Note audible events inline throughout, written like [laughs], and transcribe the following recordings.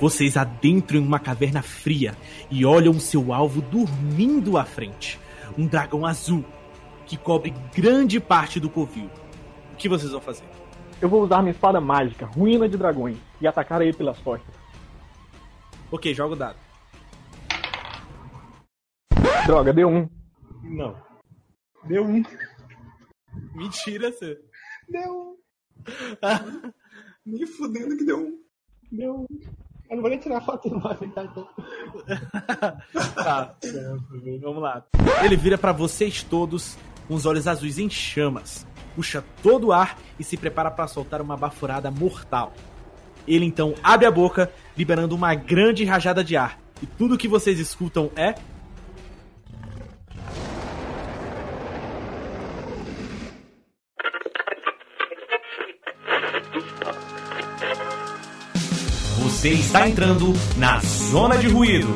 Vocês adentram em uma caverna fria e olham seu alvo dormindo à frente. Um dragão azul que cobre grande parte do covil. O que vocês vão fazer? Eu vou usar minha espada mágica, Ruína de Dragões, e atacar ele pelas costas. Ok, joga o dado. Droga, deu um. Não. Deu um. Mentira, você. Deu um. [laughs] Nem fudendo que deu um. Deu um. Eu não vou nem tirar foto ficar então. Tá, [laughs] vamos lá. Ele vira pra vocês todos com os olhos azuis em chamas, puxa todo o ar e se prepara pra soltar uma baforada mortal. Ele então abre a boca, liberando uma grande rajada de ar, e tudo que vocês escutam é Você está entrando na zona de ruído.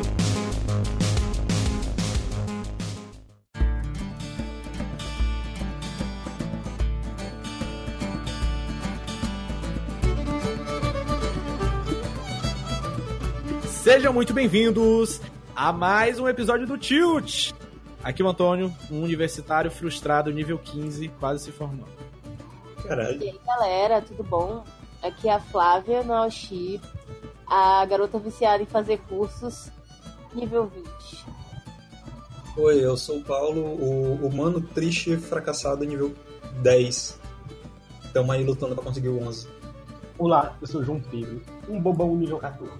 Sejam muito bem-vindos a mais um episódio do Tilt. Aqui o Antônio, um universitário frustrado, nível 15, quase se formando. Caralho. E aí, galera, tudo bom? Aqui é a Flávia, no Alchip, a garota viciada em fazer cursos, nível 20. Oi, eu sou o Paulo, o humano triste fracassado nível 10. Estamos aí lutando pra conseguir o 11. Olá, eu sou João Pedro, um bobão nível 14.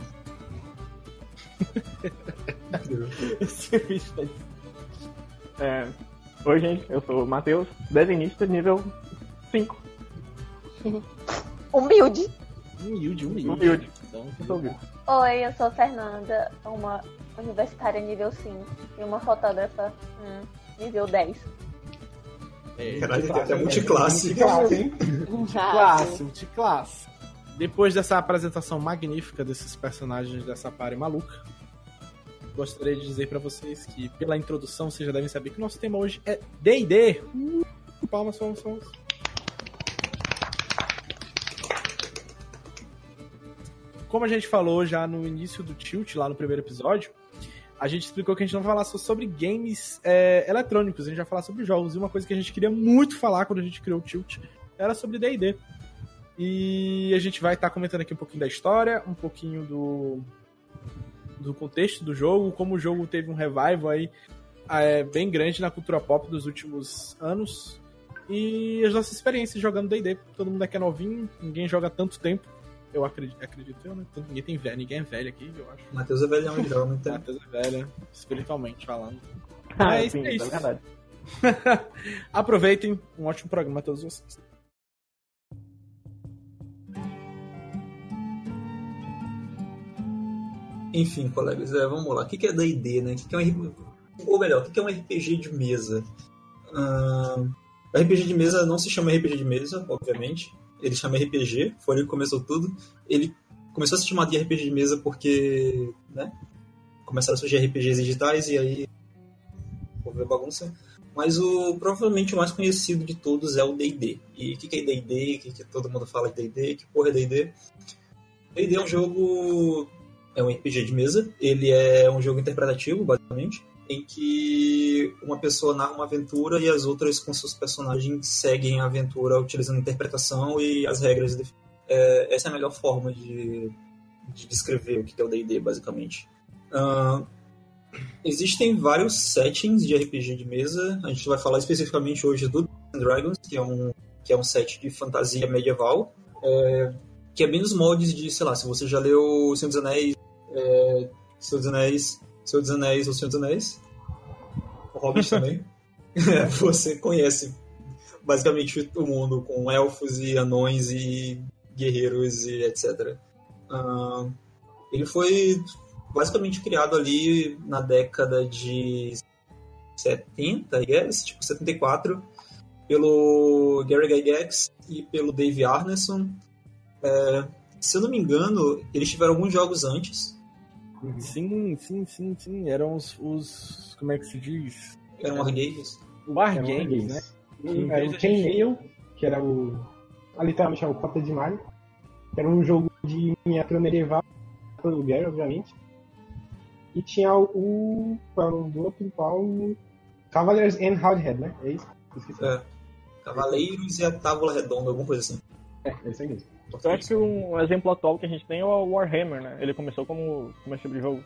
Esse bicho tá É... Oi, gente, eu sou o Matheus, desenhista nível 5. [laughs] Humilde. humilde, humilde. Humilde. Então. Oi, eu sou a Fernanda, uma universitária nível 5 e uma fotógrafa hum, nível 10. é, Caralho, tem até multiclasse. [laughs] Multiclasse, hein? Classe, multiclasse. Depois dessa apresentação magnífica desses personagens dessa party maluca, gostaria de dizer pra vocês que, pela introdução, vocês já devem saber que o nosso tema hoje é D&D. Uh, palmas, palmas, palmas. Como a gente falou já no início do Tilt, lá no primeiro episódio, a gente explicou que a gente não vai falar só sobre games é, eletrônicos, a gente vai falar sobre jogos. E uma coisa que a gente queria muito falar quando a gente criou o Tilt era sobre D&D. E a gente vai estar comentando aqui um pouquinho da história, um pouquinho do, do contexto do jogo, como o jogo teve um revival aí é, bem grande na cultura pop dos últimos anos. E as nossas experiências jogando D&D. Todo mundo aqui é novinho, ninguém joga tanto tempo. Eu acredito, acredito eu, né? Então, Ninguém tem velho, ninguém é velho aqui, eu acho. Matheus é velhão, muito tempo. Matheus é velho, espiritualmente falando. Ah, É sim, isso, é isso. é verdade. [laughs] Aproveitem, um ótimo programa a todos vocês. Enfim, colegas, é, vamos lá. O que é D&D, né? O que é um. Ou melhor, o que é um RPG de mesa? Ah, RPG de mesa não se chama RPG de mesa, obviamente. Ele chama RPG, foi ele que começou tudo. Ele começou a se chamar de RPG de mesa porque, né? Começaram a surgir RPGs digitais e aí... Vou ver bagunça. Mas o provavelmente o mais conhecido de todos é o D&D. E o que que é D&D? O que que todo mundo fala de D&D? Que porra é D&D? D&D é um jogo é um RPG de mesa. Ele é um jogo interpretativo, basicamente, em que uma pessoa narra uma aventura e as outras com seus personagens seguem a aventura utilizando interpretação e as regras. de- É, essa é a melhor forma de, de descrever o que é o D&D, basicamente. Ahn, existem vários settings de RPG de mesa. A gente vai falar especificamente hoje do Dragons, que é um que é um set de fantasia medieval. É, que é bem nos moldes de, sei lá, se você já leu Senhor dos Anéis, é, Senhor dos Anéis, Senhor dos Anéis ou Senhor dos Anéis, Hobbit também, [laughs] É, você conhece basicamente o mundo com elfos e anões e guerreiros e etc. Ah, ele foi basicamente criado ali na década de 70, I guess, tipo 74, pelo Gary Gygax e pelo Dave Arneson. É, se eu não me engano, eles tiveram alguns jogos antes. Sim, sim, sim, sim. Eram os. os como é que se diz? Eram wargames. Wargames, né? Um, era o Chainmail, que era o. ah, literalmente é o Cota de Mario. que Era um jogo de miniatura medieval. pelo Gary, obviamente. E tinha o. Qual é o nome do outro? Qual? Cavaliers and Hardhead, né? É isso? Esqueci. É. Cavaleiros e a Távola Redonda, alguma coisa assim. É, é isso aí mesmo. Eu acho que um exemplo atual que a gente tem é o Warhammer, né? Ele começou como, como esse tipo de jogo.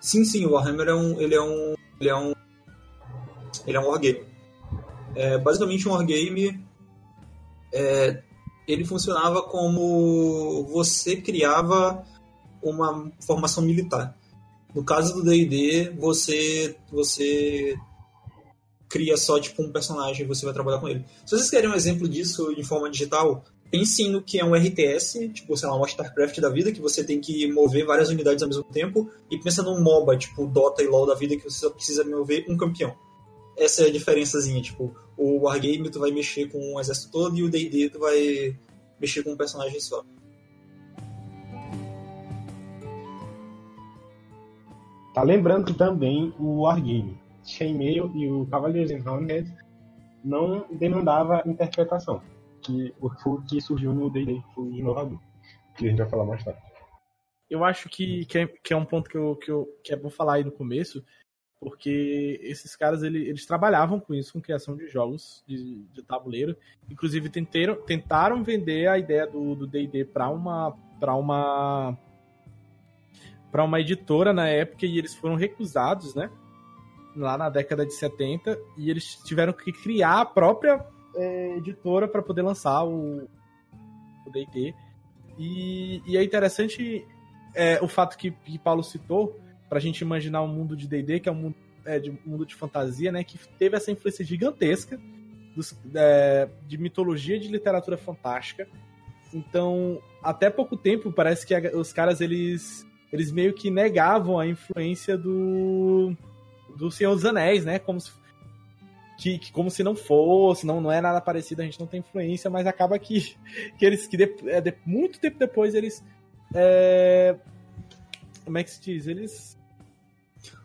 Sim, sim, o Warhammer é um. Ele é um. Ele é um. Ele é um wargame. É, basicamente um wargame. É, ele funcionava como você criava uma formação militar. No caso do D&D, você você cria só tipo um personagem e você vai trabalhar com ele. Se vocês querem um exemplo disso em forma digital, pensem no que é um RTS, tipo, sei lá, um StarCraft da vida, que você tem que mover várias unidades ao mesmo tempo, e pensa num MOBA, tipo Dota e LoL da vida, que você só precisa mover um campeão. Essa é a diferençazinha, tipo, o Wargame tu vai mexer com um exército todo e o D&D tu vai mexer com um personagem só. Tá lembrando que também o Wargame, Chainmail e o Cavaliers and Houndhead não demandava interpretação, que o que surgiu no D&D, foi inovador, que a gente vai falar mais tarde. Eu acho que, que, é, que é um ponto que, eu, que, eu, que é bom falar aí no começo, porque esses caras ele, eles trabalhavam com isso, com criação de jogos de, de tabuleiro. Inclusive tentaram, tentaram vender a ideia do D&D para uma para uma para uma editora na época e eles foram recusados, né? Lá na década de 70 e eles tiveram que criar a própria é, editora para poder lançar o o D&D. E, e é interessante é, o fato que, que Paulo citou pra gente imaginar um mundo de D&D, que é um mundo, é, de, um mundo de fantasia, né, que teve essa influência gigantesca dos, é, de mitologia de literatura fantástica. Então, até pouco tempo, parece que a, os caras, eles, eles meio que negavam a influência do, do Senhor dos Anéis, né, como se, que, que, como se não fosse, não, não é nada parecido, a gente não tem influência, mas acaba que, que eles, que de, é, de, muito tempo depois, eles é, como é que se diz? Eles.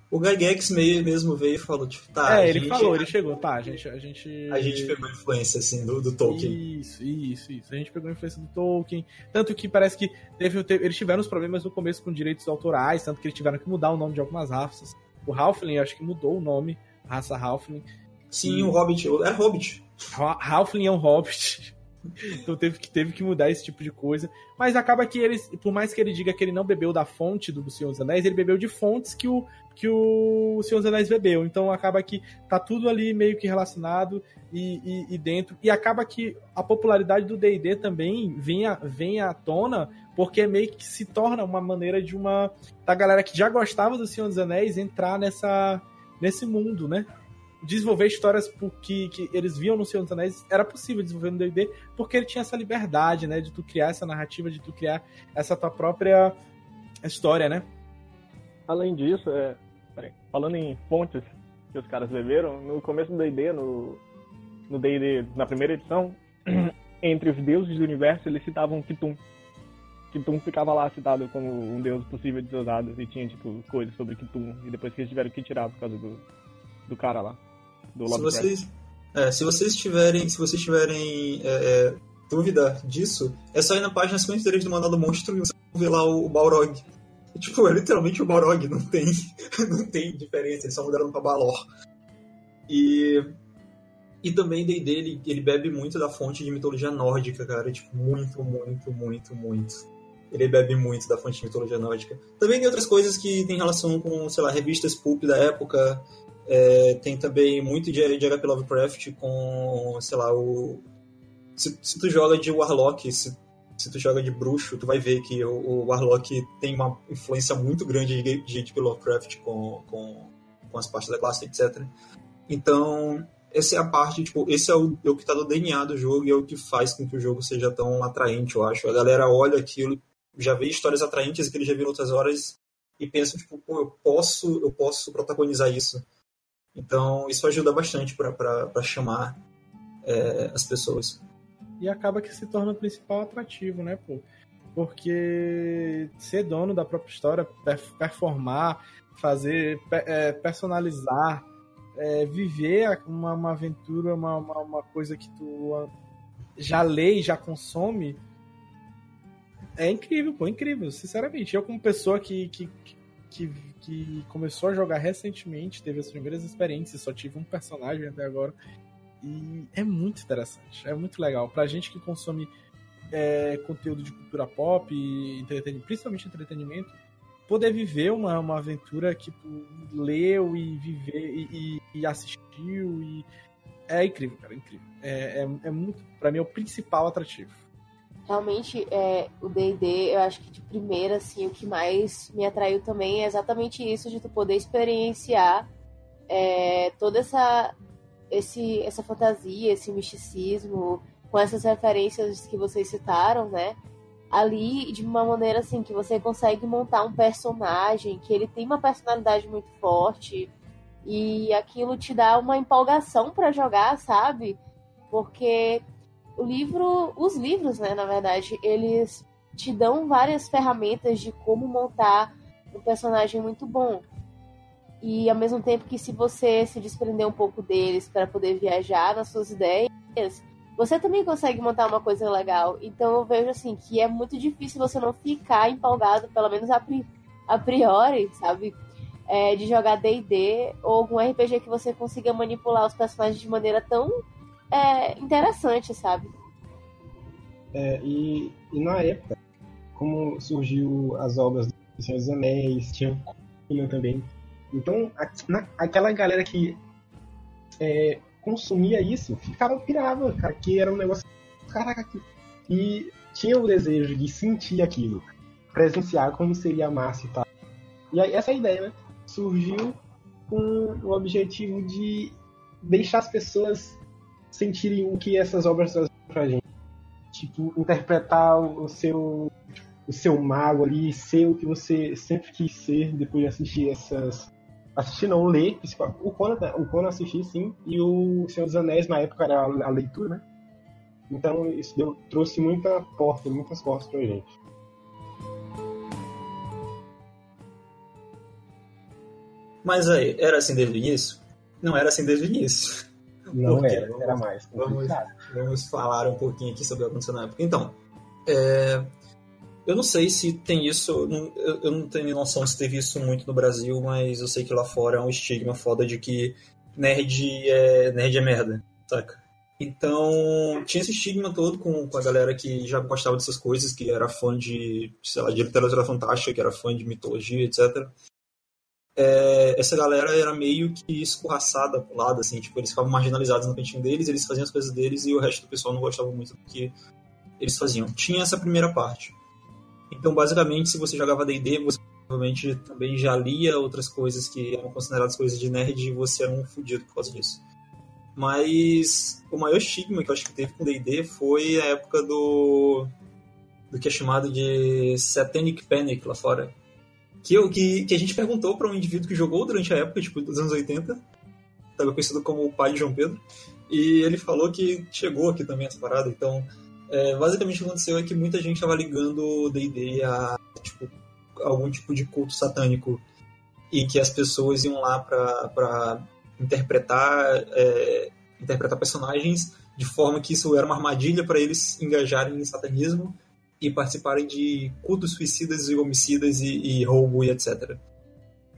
O Gygax mesmo veio e falou, tipo, tá. É, ele gente, falou, ele chegou, tá, a gente. A gente, a gente pegou a influência, assim, do, do Tolkien. Isso, isso, isso. A gente pegou a influência do Tolkien. Tanto que parece que teve, teve, eles tiveram os problemas no começo com direitos autorais, tanto que eles tiveram que mudar o nome de algumas raças. O Halfling, acho que mudou o nome, raça Halfling. Sim, o Hobbit. É Hobbit. Halfling é um Hobbit. [laughs] Então teve que, teve que mudar esse tipo de coisa. Mas acaba que eles, por mais que ele diga que ele não bebeu da fonte do Senhor dos Anéis, ele bebeu de fontes que o, que o Senhor dos Anéis bebeu. Então acaba que tá tudo ali meio que relacionado e, e, e dentro. E acaba que a popularidade do DD também vem, a, vem à tona, porque meio que se torna uma maneira de uma. da galera que já gostava do Senhor dos Anéis entrar nessa, nesse mundo, né? Desenvolver histórias que, que eles viam no Senhor dos Anéis era possível desenvolver no D&D porque ele tinha essa liberdade, né, de tu criar essa narrativa, de tu criar essa tua própria história, né? Além disso, é, peraí, falando em fontes que os caras beberam, no começo do D&D, no no D&D, na primeira edição, [clears throat] entre os deuses do universo, eles citavam Kitum. Kitum ficava lá citado como um deus possível de ser usado e tinha, tipo, coisas sobre Kitum. E depois que eles tiveram que tirar por causa do, do cara lá do se vocês, é, se vocês tiverem, se vocês tiverem é, é, dúvida disso, é só ir na página 53 do Manual do Monstro e você ver lá o, o Balrog. E, tipo, é literalmente o Balrog, não tem, [laughs] não tem diferença, eles só mudaram pra Balor. E, e também D&D, ele, ele bebe muito da fonte de mitologia nórdica, cara, tipo, muito, muito, muito, muito. Ele bebe muito da fonte de mitologia nórdica. Também tem outras coisas que tem relação com, sei lá, revistas pulp da época, é, tem também muito de, de HP Lovecraft com, sei lá, o. Se, se tu joga de Warlock, se, se tu joga de bruxo, tu vai ver que o, o Warlock tem uma influência muito grande de, de HP Lovecraft com, com, com as partes da classe, etc. Então, essa é a parte, tipo, esse é o, é o que tá no DNA do jogo e é o que faz com que o jogo seja tão atraente, eu acho. A galera olha aquilo, já vê histórias atraentes que ele já viu outras horas e pensa, tipo, pô, eu posso, eu posso protagonizar isso. Então, isso ajuda bastante para chamar é, as pessoas. E acaba que se torna o principal atrativo, né, pô? Porque ser dono da própria história, performar, fazer, é, personalizar, é, viver uma, uma aventura, uma, uma, uma, coisa que tu já lê e já consome, É incrível, pô, incrível, sinceramente. Eu, como pessoa que, que, que, que começou a jogar recentemente, teve as primeiras experiências, só tive um personagem até agora. E é muito interessante, é muito legal. Pra gente que consome é, conteúdo de cultura pop, entretenimento, principalmente entretenimento, poder viver uma, uma aventura que tu leu e viver e, e, e assistiu e é incrível, cara, é incrível. É, é, é muito, para mim, é o principal atrativo. Realmente, é, o D&D, eu acho que de primeira, assim, o que mais me atraiu também é exatamente isso, de tu poder experienciar é, toda essa, esse, essa fantasia, esse misticismo, com essas referências que vocês citaram, né? Ali, de uma maneira, assim, que você consegue montar um personagem, que ele tem uma personalidade muito forte, e aquilo te dá uma empolgação para jogar, sabe? Porque o livro, os livros, né, na verdade, eles te dão várias ferramentas de como montar um personagem muito bom. E ao mesmo tempo que se você se desprender um pouco deles para poder viajar nas suas ideias, você também consegue montar uma coisa legal. Então eu vejo assim que é muito difícil você não ficar empolgado, pelo menos a, pri a priori, sabe? É, de jogar D&D ou algum RPG que você consiga manipular os personagens de maneira tão é, interessante, sabe? É, e, e na época, como surgiu as obras do Senhor dos Anéis, tinha também. Então, a, na, aquela galera que é, consumia isso ficava pirava, cara, que era um negócio. Caraca, que... e tinha o desejo de sentir aquilo, presenciar como seria massa e tal. E aí, essa ideia, né? Surgiu com o objetivo de deixar as pessoas sentirem o que essas obras trazem pra gente. Tipo, interpretar o seu o seu mago ali, ser o que você sempre quis ser depois de assistir essas. Assistir não, ler. O Conan, o Conan assisti sim, e o Senhor dos Anéis na época era a leitura, né? Então isso deu, trouxe muita porta, muitas portas pra gente. Mas aí, era assim desde o início? Não era assim desde o iníu. Não era, vamos, era mais. Vamos, vamos falar um pouquinho aqui sobre o que aconteceu na época. Então, é, eu não sei se tem isso, eu, eu não tenho noção se teve isso muito no Brasil, mas eu sei que lá fora é um estigma foda de que nerd é, nerd é merda, saca? Então, tinha esse estigma todo com, com a galera que já gostava dessas coisas, que era fã de, sei lá, de literatura fantástica, que era fã de mitologia, etc é, essa galera era meio que escorraçada pro lado, assim, tipo, eles ficavam marginalizados no cantinho deles, eles faziam as coisas deles e o resto do pessoal não gostava muito do que eles faziam. Tinha essa primeira parte. Então, basicamente, se você jogava D&D, você provavelmente também já lia outras coisas que eram consideradas coisas de nerd e você era um fudido por causa disso. Mas o maior estigma que eu acho que teve com D&D foi a época do do que é chamado de Satanic Panic lá fora, que, eu, que, que a gente perguntou para um indivíduo que jogou durante a época, tipo, dos anos 80, estava conhecido como o pai de João Pedro, e ele falou que chegou aqui também essa parada, então, é, basicamente o que aconteceu é que muita gente estava ligando D&D a, tipo, algum tipo de culto satânico, e que as pessoas iam lá para interpretar, é, interpretar personagens de forma que isso era uma armadilha para eles engajarem em satanismo e participarem de cultos suicidas e homicidas e, e roubo e etc.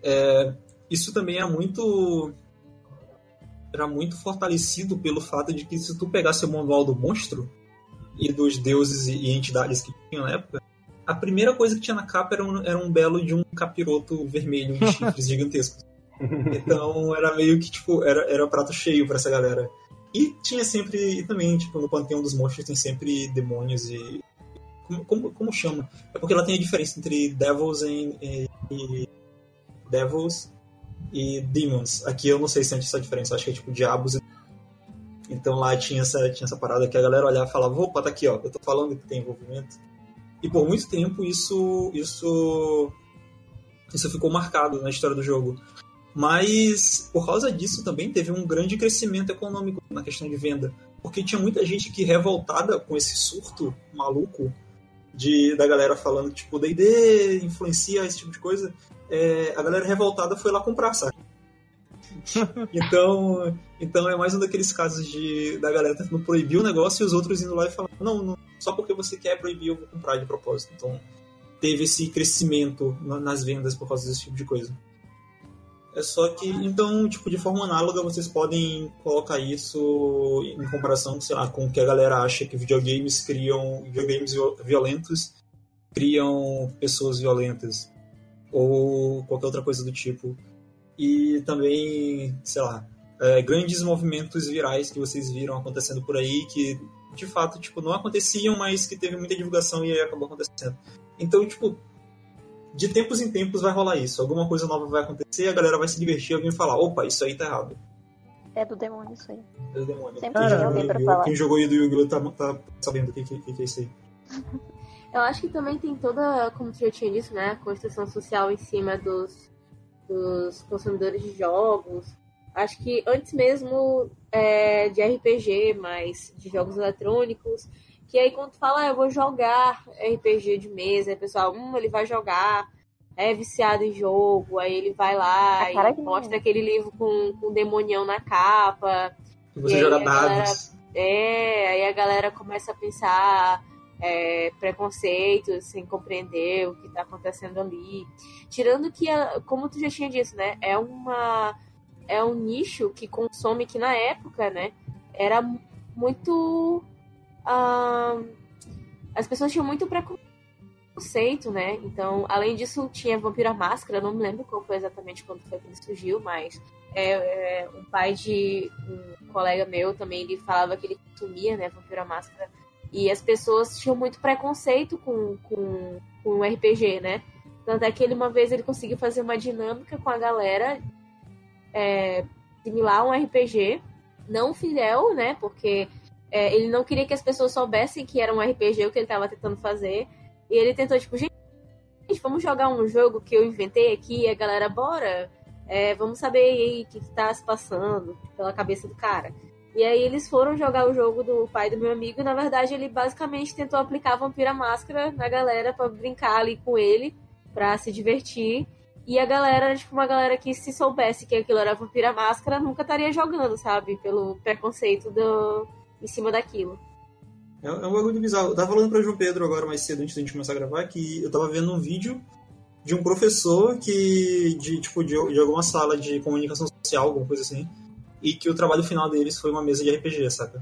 É, isso também é muito era muito fortalecido pelo fato de que se tu pegasse o manual do monstro e dos deuses e entidades que tinham na época, a primeira coisa que tinha na capa era um, era um belo de um capiroto vermelho de chifres [laughs] gigantescos. Então era meio que tipo, era, era prato cheio para essa galera. E tinha sempre, e também, tipo, no panteão dos monstros tem sempre demônios e como, como, chama? É porque ela tem a diferença entre Devils e, e, e Devils e Demons. Aqui eu não sei se é essa diferença, acho que é tipo Diabos e então lá tinha essa, tinha essa parada que a galera olhava e falava, opa, tá aqui, ó, eu tô falando que tem envolvimento. E por muito tempo isso, isso, isso ficou marcado na história do jogo. Mas por causa disso também teve um grande crescimento econômico na questão de venda. Porque tinha muita gente que revoltada com esse surto maluco de, da galera falando tipo, D&D influencia esse tipo de coisa, é, a galera revoltada foi lá comprar, sabe? [laughs] então, então é mais um daqueles casos de da galera tentando proibir o negócio e os outros indo lá e falando, não, não só porque você quer proibir, eu vou comprar de propósito. Então, teve esse crescimento na- nas vendas por causa desse tipo de coisa. É só que, então, tipo, de forma análoga, vocês podem colocar isso em comparação, sei lá, com o que a galera acha que videogames criam, videogames viol- violentos criam pessoas violentas. Ou qualquer outra coisa do tipo. E também, sei lá, é, grandes movimentos virais que vocês viram acontecendo por aí, que de fato, tipo, não aconteciam, mas que teve muita divulgação e acabou acontecendo. Então, tipo, de tempos em tempos vai rolar isso. Alguma coisa nova vai acontecer, a galera vai se divertir, alguém vai falar, opa, isso aí tá errado. É do demônio isso aí. É o demônio. Sempre Quem tem jogou alguém pra Yu-Gi-Oh! falar. Quem jogou Yu-Gi-Oh! Tá, tá sabendo o que, que, que é isso aí. [laughs] Eu acho que também tem toda, como tu já tinha dito, né, a construção social em cima dos, dos consumidores de jogos. Acho que antes mesmo é, de RPG, mas de jogos eletrônicos, que aí quando tu fala, ah, eu vou jogar RPG de mesa, aí o pessoal, hum, ele vai jogar, é viciado em jogo, aí ele vai lá e de mostra aquele livro com, com um demonião na capa, E você E joga a galera- dados. é, aí a galera começa a pensar é, preconceitos, sem compreender o que está acontecendo ali. Tirando que, como tu já tinha dito, né? É uma é um nicho que consome que na época, né? Era muito ah, as pessoas tinham muito preconceito, né? Então, além disso, tinha Vampiro à Máscara, não me lembro qual foi exatamente quando foi que ele surgiu, mas é, é, um pai de um colega meu também, ele falava que ele consumia, né, Vampiro à Máscara, e as pessoas tinham muito preconceito com, com, com o RPG, né? Tanto é que ele, uma vez ele conseguiu fazer uma dinâmica com a galera é, similar a um RPG, não fiel, né? Porque é, ele não queria que as pessoas soubessem que era um RPG o que ele estava tentando fazer. E ele tentou, tipo, gente, vamos jogar um jogo que eu inventei aqui, a galera, bora. É, vamos saber aí o que, que tá se passando pela cabeça do cara. E aí eles foram jogar o jogo do pai do meu amigo, e na verdade ele basicamente tentou aplicar Vampira Máscara na galera pra brincar ali com ele, pra se divertir. E a galera, tipo, uma galera que se soubesse que aquilo era Vampira Máscara, nunca estaria jogando, sabe? Pelo preconceito do... em cima daquilo. É, é um bagulho bizarro. Eu tava falando pra João Pedro agora mais cedo, antes da gente começar a gravar, que eu tava vendo um vídeo de um professor que, de, tipo, de, de alguma sala de comunicação social, alguma coisa assim, e que o trabalho final deles foi uma mesa de RPG, saca?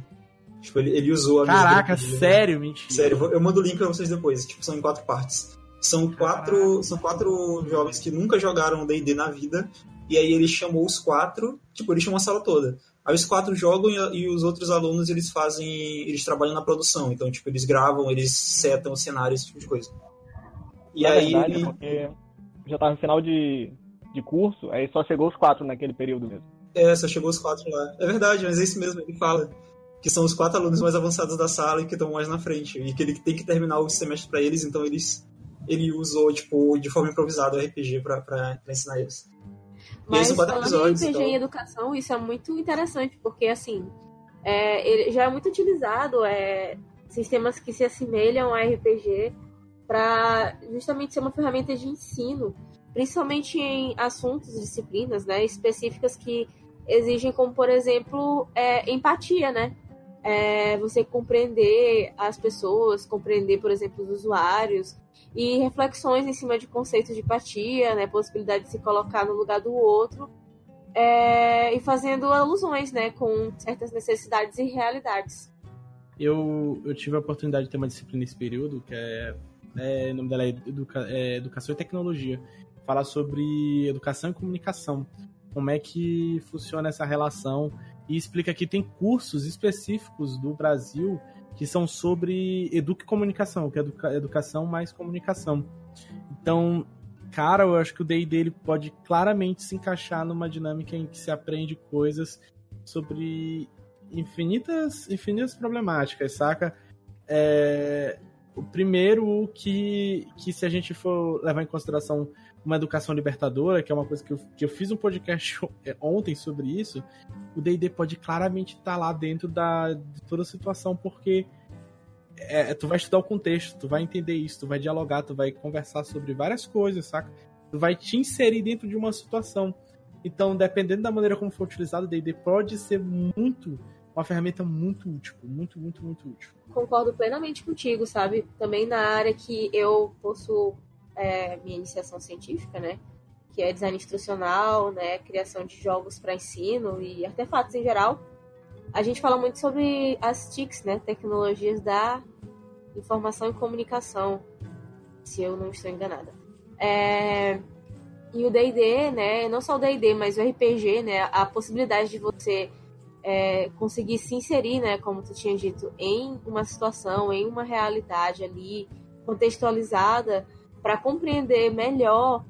Tipo, ele, ele usou a Caraca, mesa de RPG. sério, mentira. Sério, eu mando o link pra vocês depois. Tipo, são em quatro partes. São quatro, são quatro jovens que nunca jogaram D&D na vida. E aí ele chamou os quatro, tipo, ele chamou a sala toda. Aí os quatro jogam e, e os outros alunos, eles fazem, eles trabalham na produção. Então, tipo, eles gravam, eles setam o cenário, esse tipo de coisa. E aí verdade, ele... porque já tava no final de, de curso, aí só chegou os quatro naquele período mesmo. É, só chegou os quatro lá. É verdade, mas é isso mesmo, ele fala. Que são os quatro alunos mais avançados da sala e que estão mais na frente. E que ele tem que terminar o semestre pra eles, então eles ele usou, tipo, de forma improvisada o RPG pra ensinar eles. Eles Mas falando em RPG então... em educação, isso é muito interessante, porque assim, é, ele já é muito utilizado é, sistemas que se assemelham a RPG para justamente ser uma ferramenta de ensino, principalmente em assuntos, disciplinas, né, específicas que exigem, como por exemplo, é, empatia, né? É, você compreender as pessoas, compreender, por exemplo, os usuários e reflexões em cima de conceitos de empatia, né, possibilidade de se colocar no lugar do outro é, e fazendo alusões, né, com certas necessidades e realidades. Eu, eu tive a oportunidade de ter uma disciplina nesse período, que é, é o nome dela é, Educa- é Educação e Tecnologia. Falar sobre educação e comunicação. Como é que funciona essa relação. E explica que tem cursos específicos do Brasil que são sobre educa comunicação, que é educa- educação mais comunicação. Então, cara, eu acho que o D&D ele pode claramente se encaixar numa dinâmica em que se aprende coisas sobre infinitas, infinitas problemáticas, saca? É, o primeiro que, que se a gente for levar em consideração uma educação libertadora, que é uma coisa que eu, que eu fiz um podcast [laughs] ontem sobre isso, o D&D pode claramente estar lá dentro da, de toda a situação, porque é, tu vai estudar o contexto, tu vai entender isso, tu vai dialogar, tu vai conversar sobre várias coisas, saca? Tu vai te inserir dentro de uma situação. Então, dependendo da maneira como for utilizado, o D&D pode ser muito uma ferramenta muito útil, muito, muito, muito útil. Concordo plenamente contigo, sabe? Também na área que eu possuo é, minha iniciação científica, né? Que é design instrucional, né? Criação de jogos para ensino e artefatos em geral. A gente fala muito sobre as TICs, né? Tecnologias da informação e comunicação, se eu não estou enganada. É... E o D&D, né? Não só o D&D, mas o RPG, né? A possibilidade de você é, conseguir se inserir, né, como tu tinha dito, em uma situação, em uma realidade ali contextualizada para compreender melhor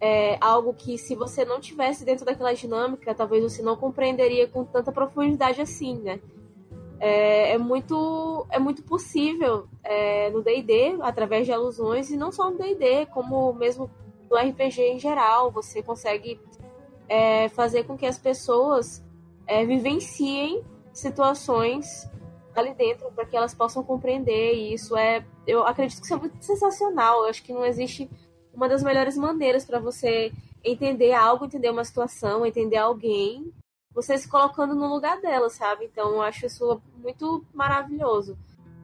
é, algo que se você não tivesse dentro daquela dinâmica, talvez você não compreenderia com tanta profundidade assim, né? É, é muito é muito possível é, no D&D através de alusões e não só no D&D, como mesmo no RPG em geral, você consegue é, fazer com que as pessoas é, vivenciem situações ali dentro para que elas possam compreender. E isso é, eu acredito que isso é muito sensacional. Eu acho que não existe uma das melhores maneiras para você entender algo, entender uma situação, entender alguém, você se colocando no lugar dela, sabe? Então eu acho isso muito maravilhoso.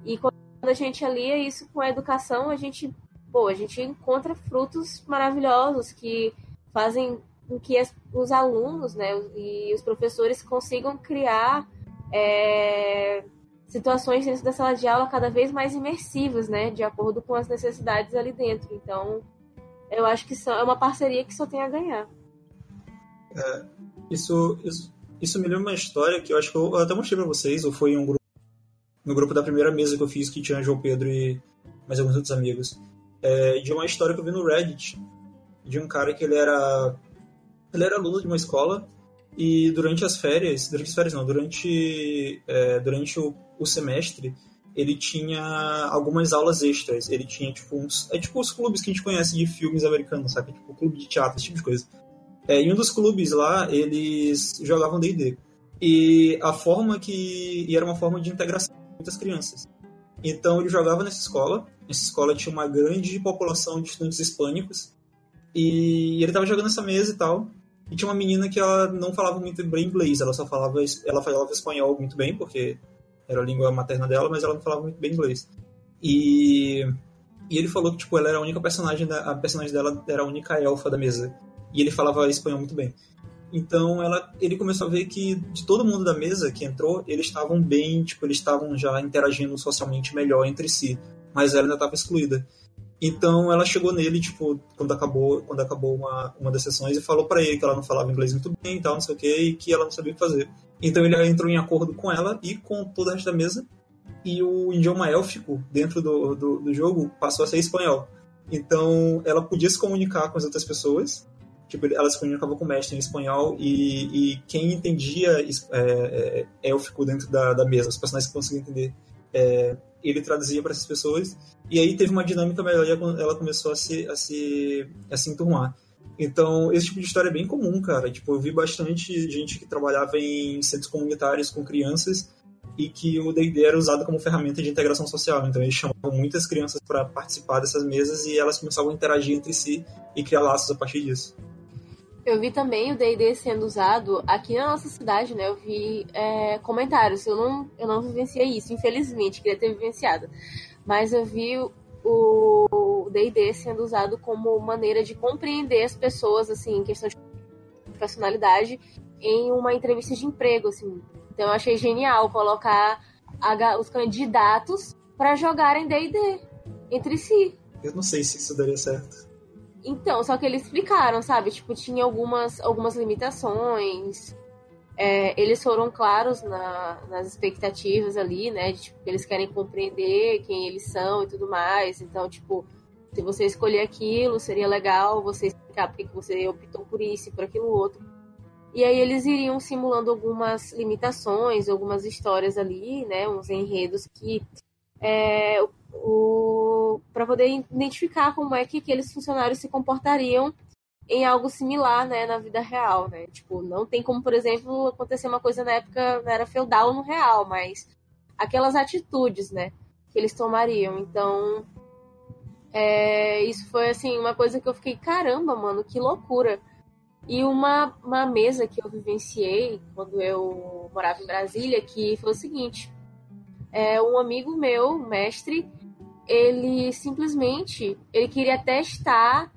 E quando a gente alia isso com a educação, a gente, pô, a gente encontra frutos maravilhosos que fazem com que as, os alunos né, e os professores consigam criar é, situações dentro da sala de aula cada vez mais imersivas, né, de acordo com as necessidades ali dentro. Então, eu acho que é uma parceria que só tem a ganhar. É, isso, isso, isso me lembra uma história que eu acho que eu até mostrei para vocês, ou foi em um grupo, no grupo da primeira mesa que eu fiz, que tinha João Pedro e mais alguns outros amigos, é, de uma história que eu vi no Reddit, de um cara que ele era ele era aluno de uma escola e durante as férias, durante as férias não, durante, é, durante o, o, semestre, ele tinha algumas aulas extras. Ele tinha, tipo, uns. É tipo os clubes que a gente conhece de filmes americanos, sabe? Tipo, clube de teatro, esse tipo de coisa. É, em um dos clubes lá, eles jogavam DD. E a forma que. E era uma forma de integração com muitas crianças. Então ele jogava nessa escola. Essa escola tinha uma grande população de estudantes hispânicos. E ele estava jogando essa mesa e tal. E tinha uma menina que ela não falava muito bem inglês, ela só falava, ela falava espanhol muito bem, porque era a língua materna dela, mas ela não falava muito bem inglês. E, e ele falou que tipo, ela era a única personagem, da, a personagem dela era a única elfa da mesa. E ele falava espanhol muito bem. Então ela, ele começou a ver que de todo mundo da mesa que entrou, eles estavam bem, tipo, eles estavam já interagindo socialmente melhor entre si, mas ela ainda estava excluída. Então ela chegou nele, tipo, quando acabou, quando acabou uma, uma das sessões e falou para ele que ela não falava inglês muito bem e tal, não sei o que, e que ela não sabia o que fazer. Então ele entrou em acordo com ela e com toda a resto da mesa, e o idioma élfico dentro do, do, do jogo passou a ser espanhol. Então ela podia se comunicar com as outras pessoas, tipo, ela se comunicava com o mestre em espanhol e, e quem entendia é, é, élfico dentro da, da mesa, os personagens que conseguiam entender é, ele traduzia para essas pessoas, e aí teve uma dinâmica melhor e ela começou a se, a se, a se enturmar. Então, esse tipo de história é bem comum, cara. Tipo, eu vi bastante gente que trabalhava em centros comunitários com crianças e que o D&D era usado como ferramenta de integração social. Então, eles chamavam muitas crianças para participar dessas mesas e elas começavam a interagir entre si e criar laços a partir disso. Eu vi também o D&D sendo usado aqui na nossa cidade, né? Eu vi é, comentários. Eu não, eu não vivenciei isso, infelizmente, queria ter vivenciado. Mas eu vi o D&D sendo usado como maneira de compreender as pessoas, assim, em questão de personalidade, em uma entrevista de emprego, assim. Então eu achei genial colocar a, os candidatos para jogarem D&D entre si. Eu não sei se isso daria certo. Então, só que eles explicaram, sabe? Tipo, tinha algumas, algumas limitações. É, eles foram claros na, nas expectativas ali, né? De, tipo, eles querem compreender quem eles são e tudo mais. Então, tipo, se você escolher aquilo, seria legal você explicar porque que você optou por isso e por aquilo outro. E aí eles iriam simulando algumas limitações, algumas histórias ali, né? Uns enredos que é, o para poder identificar como é que aqueles funcionários se comportariam em algo similar, né, na vida real, né? Tipo, não tem como, por exemplo, acontecer uma coisa na época, na era feudal no real, mas aquelas atitudes, né, que eles tomariam. Então, é, isso foi, assim, uma coisa que eu fiquei, caramba, mano, que loucura. E uma, uma mesa que eu vivenciei quando eu morava em Brasília, que foi o seguinte: é, um amigo meu, mestre, ele simplesmente ele queria testar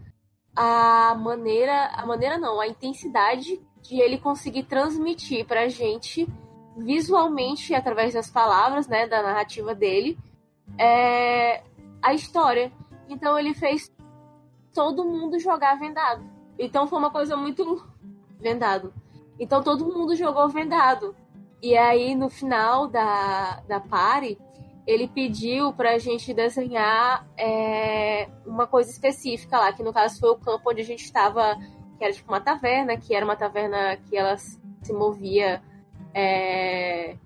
a maneira, a maneira não, a intensidade de ele conseguir transmitir pra gente visualmente através das palavras, né, da narrativa dele, é, a história. Então ele fez todo mundo jogar vendado. Então foi uma coisa muito [laughs] vendado. Então todo mundo jogou vendado. E aí no final da, da party, ele pediu pra gente desenhar é, uma coisa específica lá, que no caso foi o campo onde a gente estava, que era tipo uma taverna, que era uma taverna que ela se movia. É,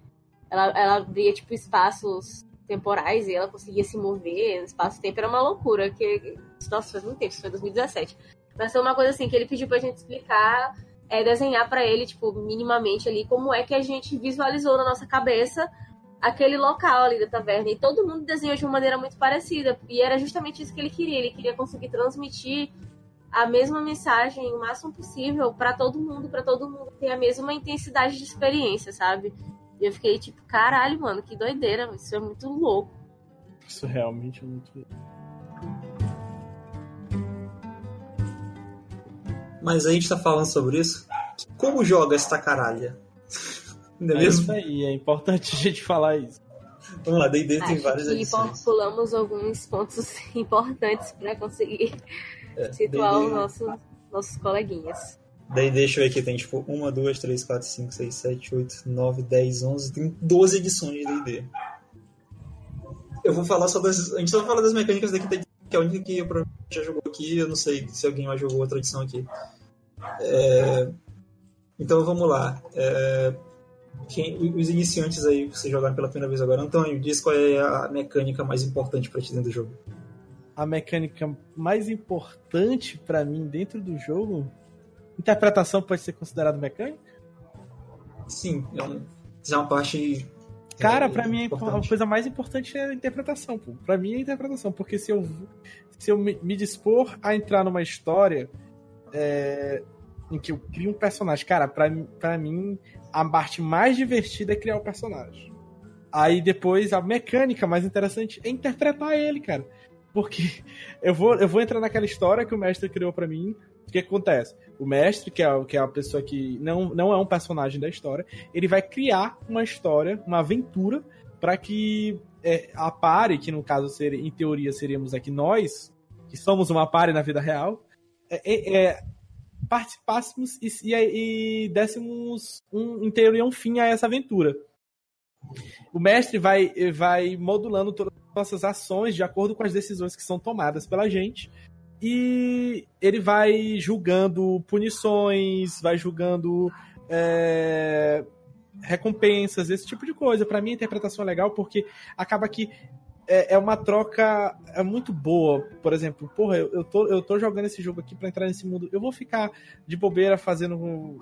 ela, ela abria tipo espaços temporais e ela conseguia se mover no espaço-tempo, era uma loucura. Que, nossa, faz muito tempo, isso foi 2017. Mas foi uma coisa assim que ele pediu pra gente explicar, é, desenhar para ele, tipo, minimamente ali, como é que a gente visualizou na nossa cabeça aquele local ali da taverna. E todo mundo desenhou de uma maneira muito parecida. E era justamente isso que ele queria. Ele queria conseguir transmitir a mesma mensagem o máximo possível para todo mundo, para todo mundo ter a mesma intensidade de experiência, sabe? E eu fiquei tipo, caralho, mano, que doideira, isso é muito louco. Isso realmente é muito. Mas a gente tá falando sobre isso. Como joga esta caralha? Não é, É mesmo? isso aí, é importante [laughs] a gente falar isso. Vamos lá, D&D tem várias que edições. pulamos alguns pontos [laughs] importantes para conseguir É, situar os nossos, nossos coleguinhas. Daí deixa eu ver aqui, tem tipo 1, 2, 3, 4, 5, 6, 7, 8, 9, 10, 11, tem 12 edições de D&D. Eu vou falar só das... A gente só vai falar das mecânicas da quinta edição, que é a única que eu provavelmente já jogou aqui, eu não sei se alguém mais jogou outra edição aqui. É, Então vamos lá. É, quem- Os iniciantes aí, que vocês jogaram pela primeira vez agora, Antônio, diz qual é a mecânica mais importante pra ti dentro do jogo. A mecânica mais importante pra mim dentro do jogo. Interpretação pode ser considerada mecânica? Sim, é, um, é uma parte. Cara, é, pra mim a importante. coisa mais importante é a interpretação, pô. Pra mim é a interpretação, porque se eu, se eu me, me dispor a entrar numa história é, em que eu crio um personagem, cara, pra, pra mim a parte mais divertida é criar o personagem. Aí depois a mecânica mais interessante é interpretar ele, cara. Porque [laughs] eu vou, eu vou entrar naquela história que o mestre criou pra mim. O que acontece? O mestre, que é, que é a pessoa que não, não é um personagem da história, ele vai criar uma história, uma aventura, para que é, a pare, que no caso seria, em teoria seríamos aqui nós, que somos uma pare na vida real, é, é, é, participássemos e, e, e dessemos um, em teoria um fim a essa aventura. O mestre vai, vai modulando todas as nossas ações de acordo com as decisões que são tomadas pela gente. E ele vai julgando punições, vai julgando é, recompensas, esse tipo de coisa. Pra mim, a interpretação é legal porque acaba que é, é uma troca é muito boa. Por exemplo, porra, eu, eu, tô, eu tô jogando esse jogo aqui pra entrar nesse mundo. Eu vou ficar de bobeira fazendo.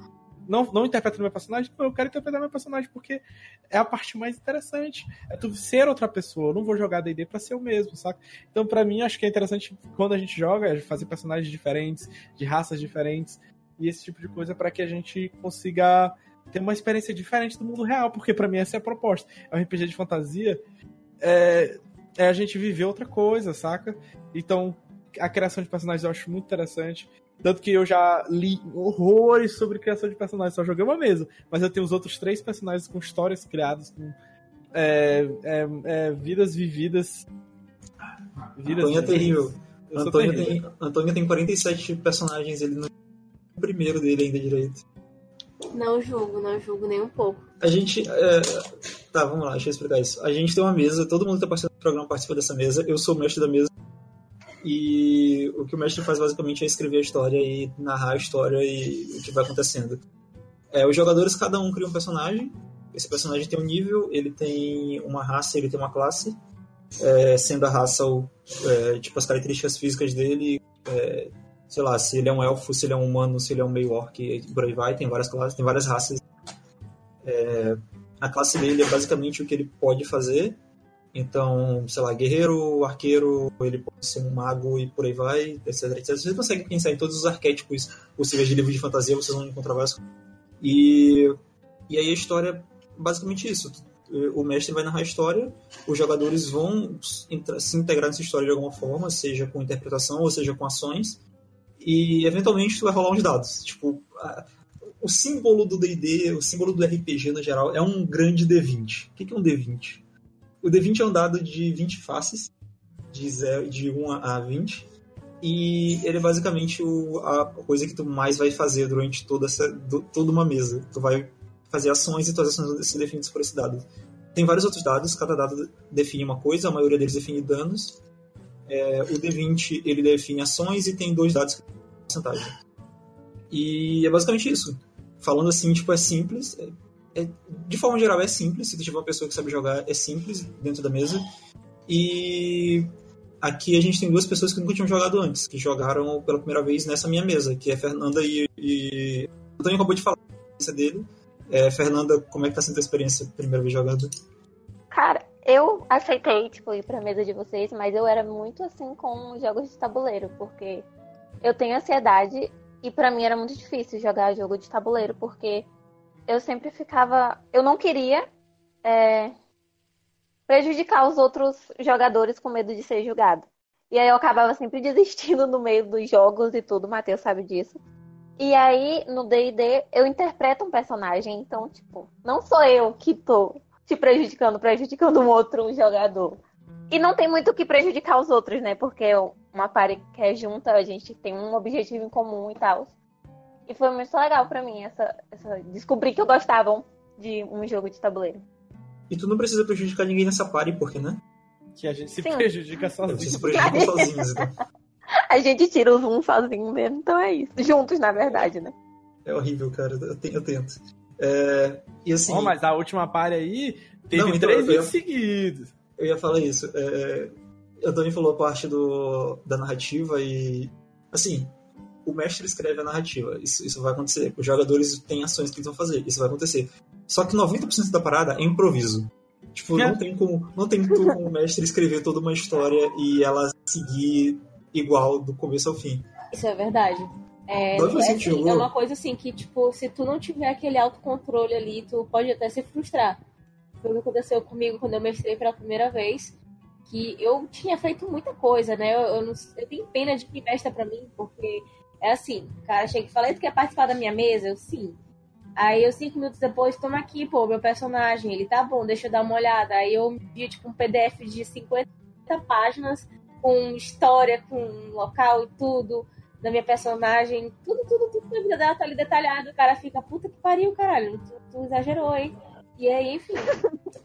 Não, não interpretando meu personagem? Não, eu quero interpretar meu personagem porque é a parte mais interessante. É tu ser outra pessoa. Eu não vou jogar D&D pra ser o mesmo, saca? Então, pra mim, acho que é interessante quando a gente joga é fazer personagens diferentes, de raças diferentes e esse tipo de coisa pra que a gente consiga ter uma experiência diferente do mundo real, porque pra mim essa é a proposta. É um RPG de fantasia, é, é a gente viver outra coisa, saca? Então, a criação de personagens eu acho muito interessante. Tanto que eu já li horrores sobre criação de personagens, só joguei uma mesa. Mas eu tenho os outros três personagens com histórias criadas, com é, é, é, vidas vividas. Vidas Antônio é terrível. Antônio terrível. tem, Antônio tem 47 personagens, ele não é o primeiro dele ainda direito. Não julgo, não julgo nem um pouco. A gente. é, Tá, vamos lá, deixa eu explicar isso. A gente tem uma mesa, todo mundo tá programa participa dessa mesa. Eu sou o mestre da mesa. E o que o mestre faz basicamente é escrever a história e narrar a história e o que vai acontecendo. É, os jogadores, cada um cria um personagem. Esse personagem tem um nível, ele tem uma raça, ele tem uma classe. É, sendo a raça, o, é, tipo, as características físicas dele, é, sei lá, se ele é um elfo, se ele é um humano, se ele é um meio orc, por aí vai, tem várias classes, tem várias raças. É, a classe dele é basicamente o que ele pode fazer Então, sei lá, guerreiro, arqueiro, ele pode ser um mago e por aí vai, etc, etc. Você consegue pensar em todos os arquétipos possíveis de livro de fantasia, vocês vão encontrar várias coisas. E, e aí a história é basicamente isso. O mestre vai narrar a história, os jogadores vão se integrar nessa história de alguma forma, seja com interpretação ou seja com ações, e eventualmente tu vai rolar uns dados. Tipo, a, o símbolo do D&D, o símbolo do RPG no geral, é um grande D20. O que é um D20? O D20 é um dado de 20 faces, de, 0, de 1 a 20, e ele é basicamente o, a coisa que tu mais vai fazer durante toda, essa, do, toda uma mesa. Tu vai fazer ações e tuas ações vão ser definidas por esse dado. Tem vários outros dados, cada dado define uma coisa, a maioria deles define danos. É, o D20 ele define ações e tem dois dados que porcentagem. E é basicamente isso. Falando assim, tipo, é simples. É, de forma geral, é simples. Se tu tiver uma pessoa que sabe jogar, é simples dentro da mesa. E aqui a gente tem duas pessoas que nunca tinham jogado antes, que jogaram pela primeira vez nessa minha mesa, que é Fernanda e. e... O Antônio acabou de falar a experiência dele. É, Fernanda, como é que tá sendo a experiência primeira vez jogando? Cara, eu aceitei, tipo, ir pra mesa de vocês, mas eu era muito assim com jogos de tabuleiro, porque eu tenho ansiedade e para mim era muito difícil jogar jogo de tabuleiro, porque eu sempre ficava. Eu não queria é, prejudicar os outros jogadores com medo de ser julgado. E aí eu acabava sempre [laughs] desistindo no meio dos jogos e tudo, o Matheus sabe disso. E aí, no D&D, eu interpreto um personagem, então, tipo, não sou eu que tô te prejudicando, prejudicando um outro jogador. E não tem muito o que prejudicar os outros, né? Porque uma party que é junta, a gente tem um objetivo em comum e tal. E foi muito legal para mim essa, essa descobrir que eu gostava de um jogo de tabuleiro. E tu não precisa prejudicar ninguém nessa party, porque, né? Que a gente se Sim. prejudica sozinho. Se prejudicam sozinhos, [laughs] então. A gente tira os um sozinho mesmo, então é isso. Juntos, na verdade, né? É horrível, cara. Eu, tento. Eu tento. É, e assim. Oh, mas a última party aí teve não, então, três eu, seguidos. Eu ia falar isso. É, Antônio falou a parte do, da narrativa e. Assim, o mestre escreve a narrativa. Isso, isso vai acontecer. Os jogadores têm ações que eles vão fazer. Isso vai acontecer. Só que 90% da parada é improviso. Tipo, é. não tem como, não tem como o mestre escrever toda uma história e ela seguir igual do começo ao fim. Isso é verdade. É, é, assim, é uma coisa assim que, tipo, se tu não tiver aquele autocontrole ali, tu pode até se frustrar. Foi o que aconteceu comigo quando eu mestrei pela primeira vez que eu tinha feito muita coisa, né? Eu, eu, não, eu tenho pena de que mestra pra mim, porque é assim, o cara chega e fala, tu quer participar da minha mesa? Eu, sim. Aí eu, cinco minutos depois, toma aqui, pô, meu personagem, ele tá bom, deixa eu dar uma olhada. Aí eu vi, tipo, um PDF de 50 páginas, com história, com local e tudo, da minha personagem, tudo, tudo, tudo na vida dela tá ali detalhado. O cara fica, puta que pariu, caralho, tu, tu exagerou, hein? E aí, enfim,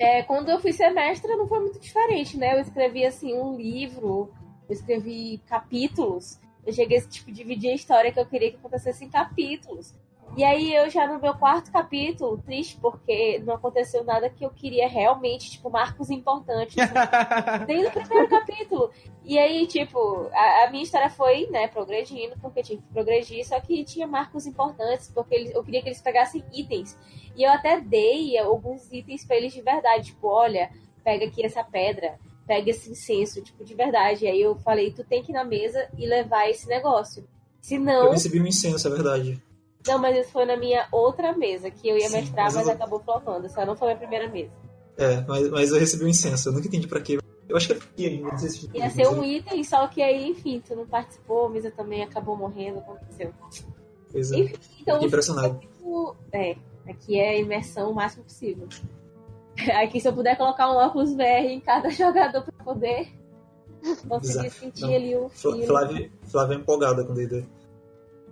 é, quando eu fui semestre não foi muito diferente, né? Eu escrevi, assim, um livro, eu escrevi capítulos. Eu cheguei a tipo, dividir a história que eu queria que acontecesse em capítulos. E aí eu já no meu quarto capítulo, triste, porque não aconteceu nada que eu queria realmente, tipo, marcos importantes. [laughs] desde o primeiro capítulo. E aí, tipo, a, a, minha história foi, né, progredindo, porque tinha que progredir, só que tinha marcos importantes, porque eles, eu queria que eles pegassem itens. E eu até dei alguns itens pra eles de verdade, tipo, olha, pega aqui essa pedra, pega esse incenso, tipo, de verdade. E aí eu falei, tu tem que ir na mesa e levar esse negócio. Senão. Eu recebi um incenso, é verdade. Não, mas isso foi na minha outra mesa, que eu ia Sim, mestrar, mas, mas eu... acabou flopando. Essa não foi a minha primeira mesa. É, mas, mas eu recebi um incenso, eu nunca entendi pra quê. Eu acho que é porque ainda, não sei se... Ia ser um item, só que aí, enfim, tu não participou, a mesa também acabou morrendo, aconteceu. Pois é. Enfim, então, Fiquei impressionado. É, aqui é imersão o máximo possível. [laughs] Aqui, se eu puder colocar um óculos VR em cada [laughs] jogador pra poder conseguir Exato. sentir não. ali o fio. Flávia, Flávia é empolgada com o D&D.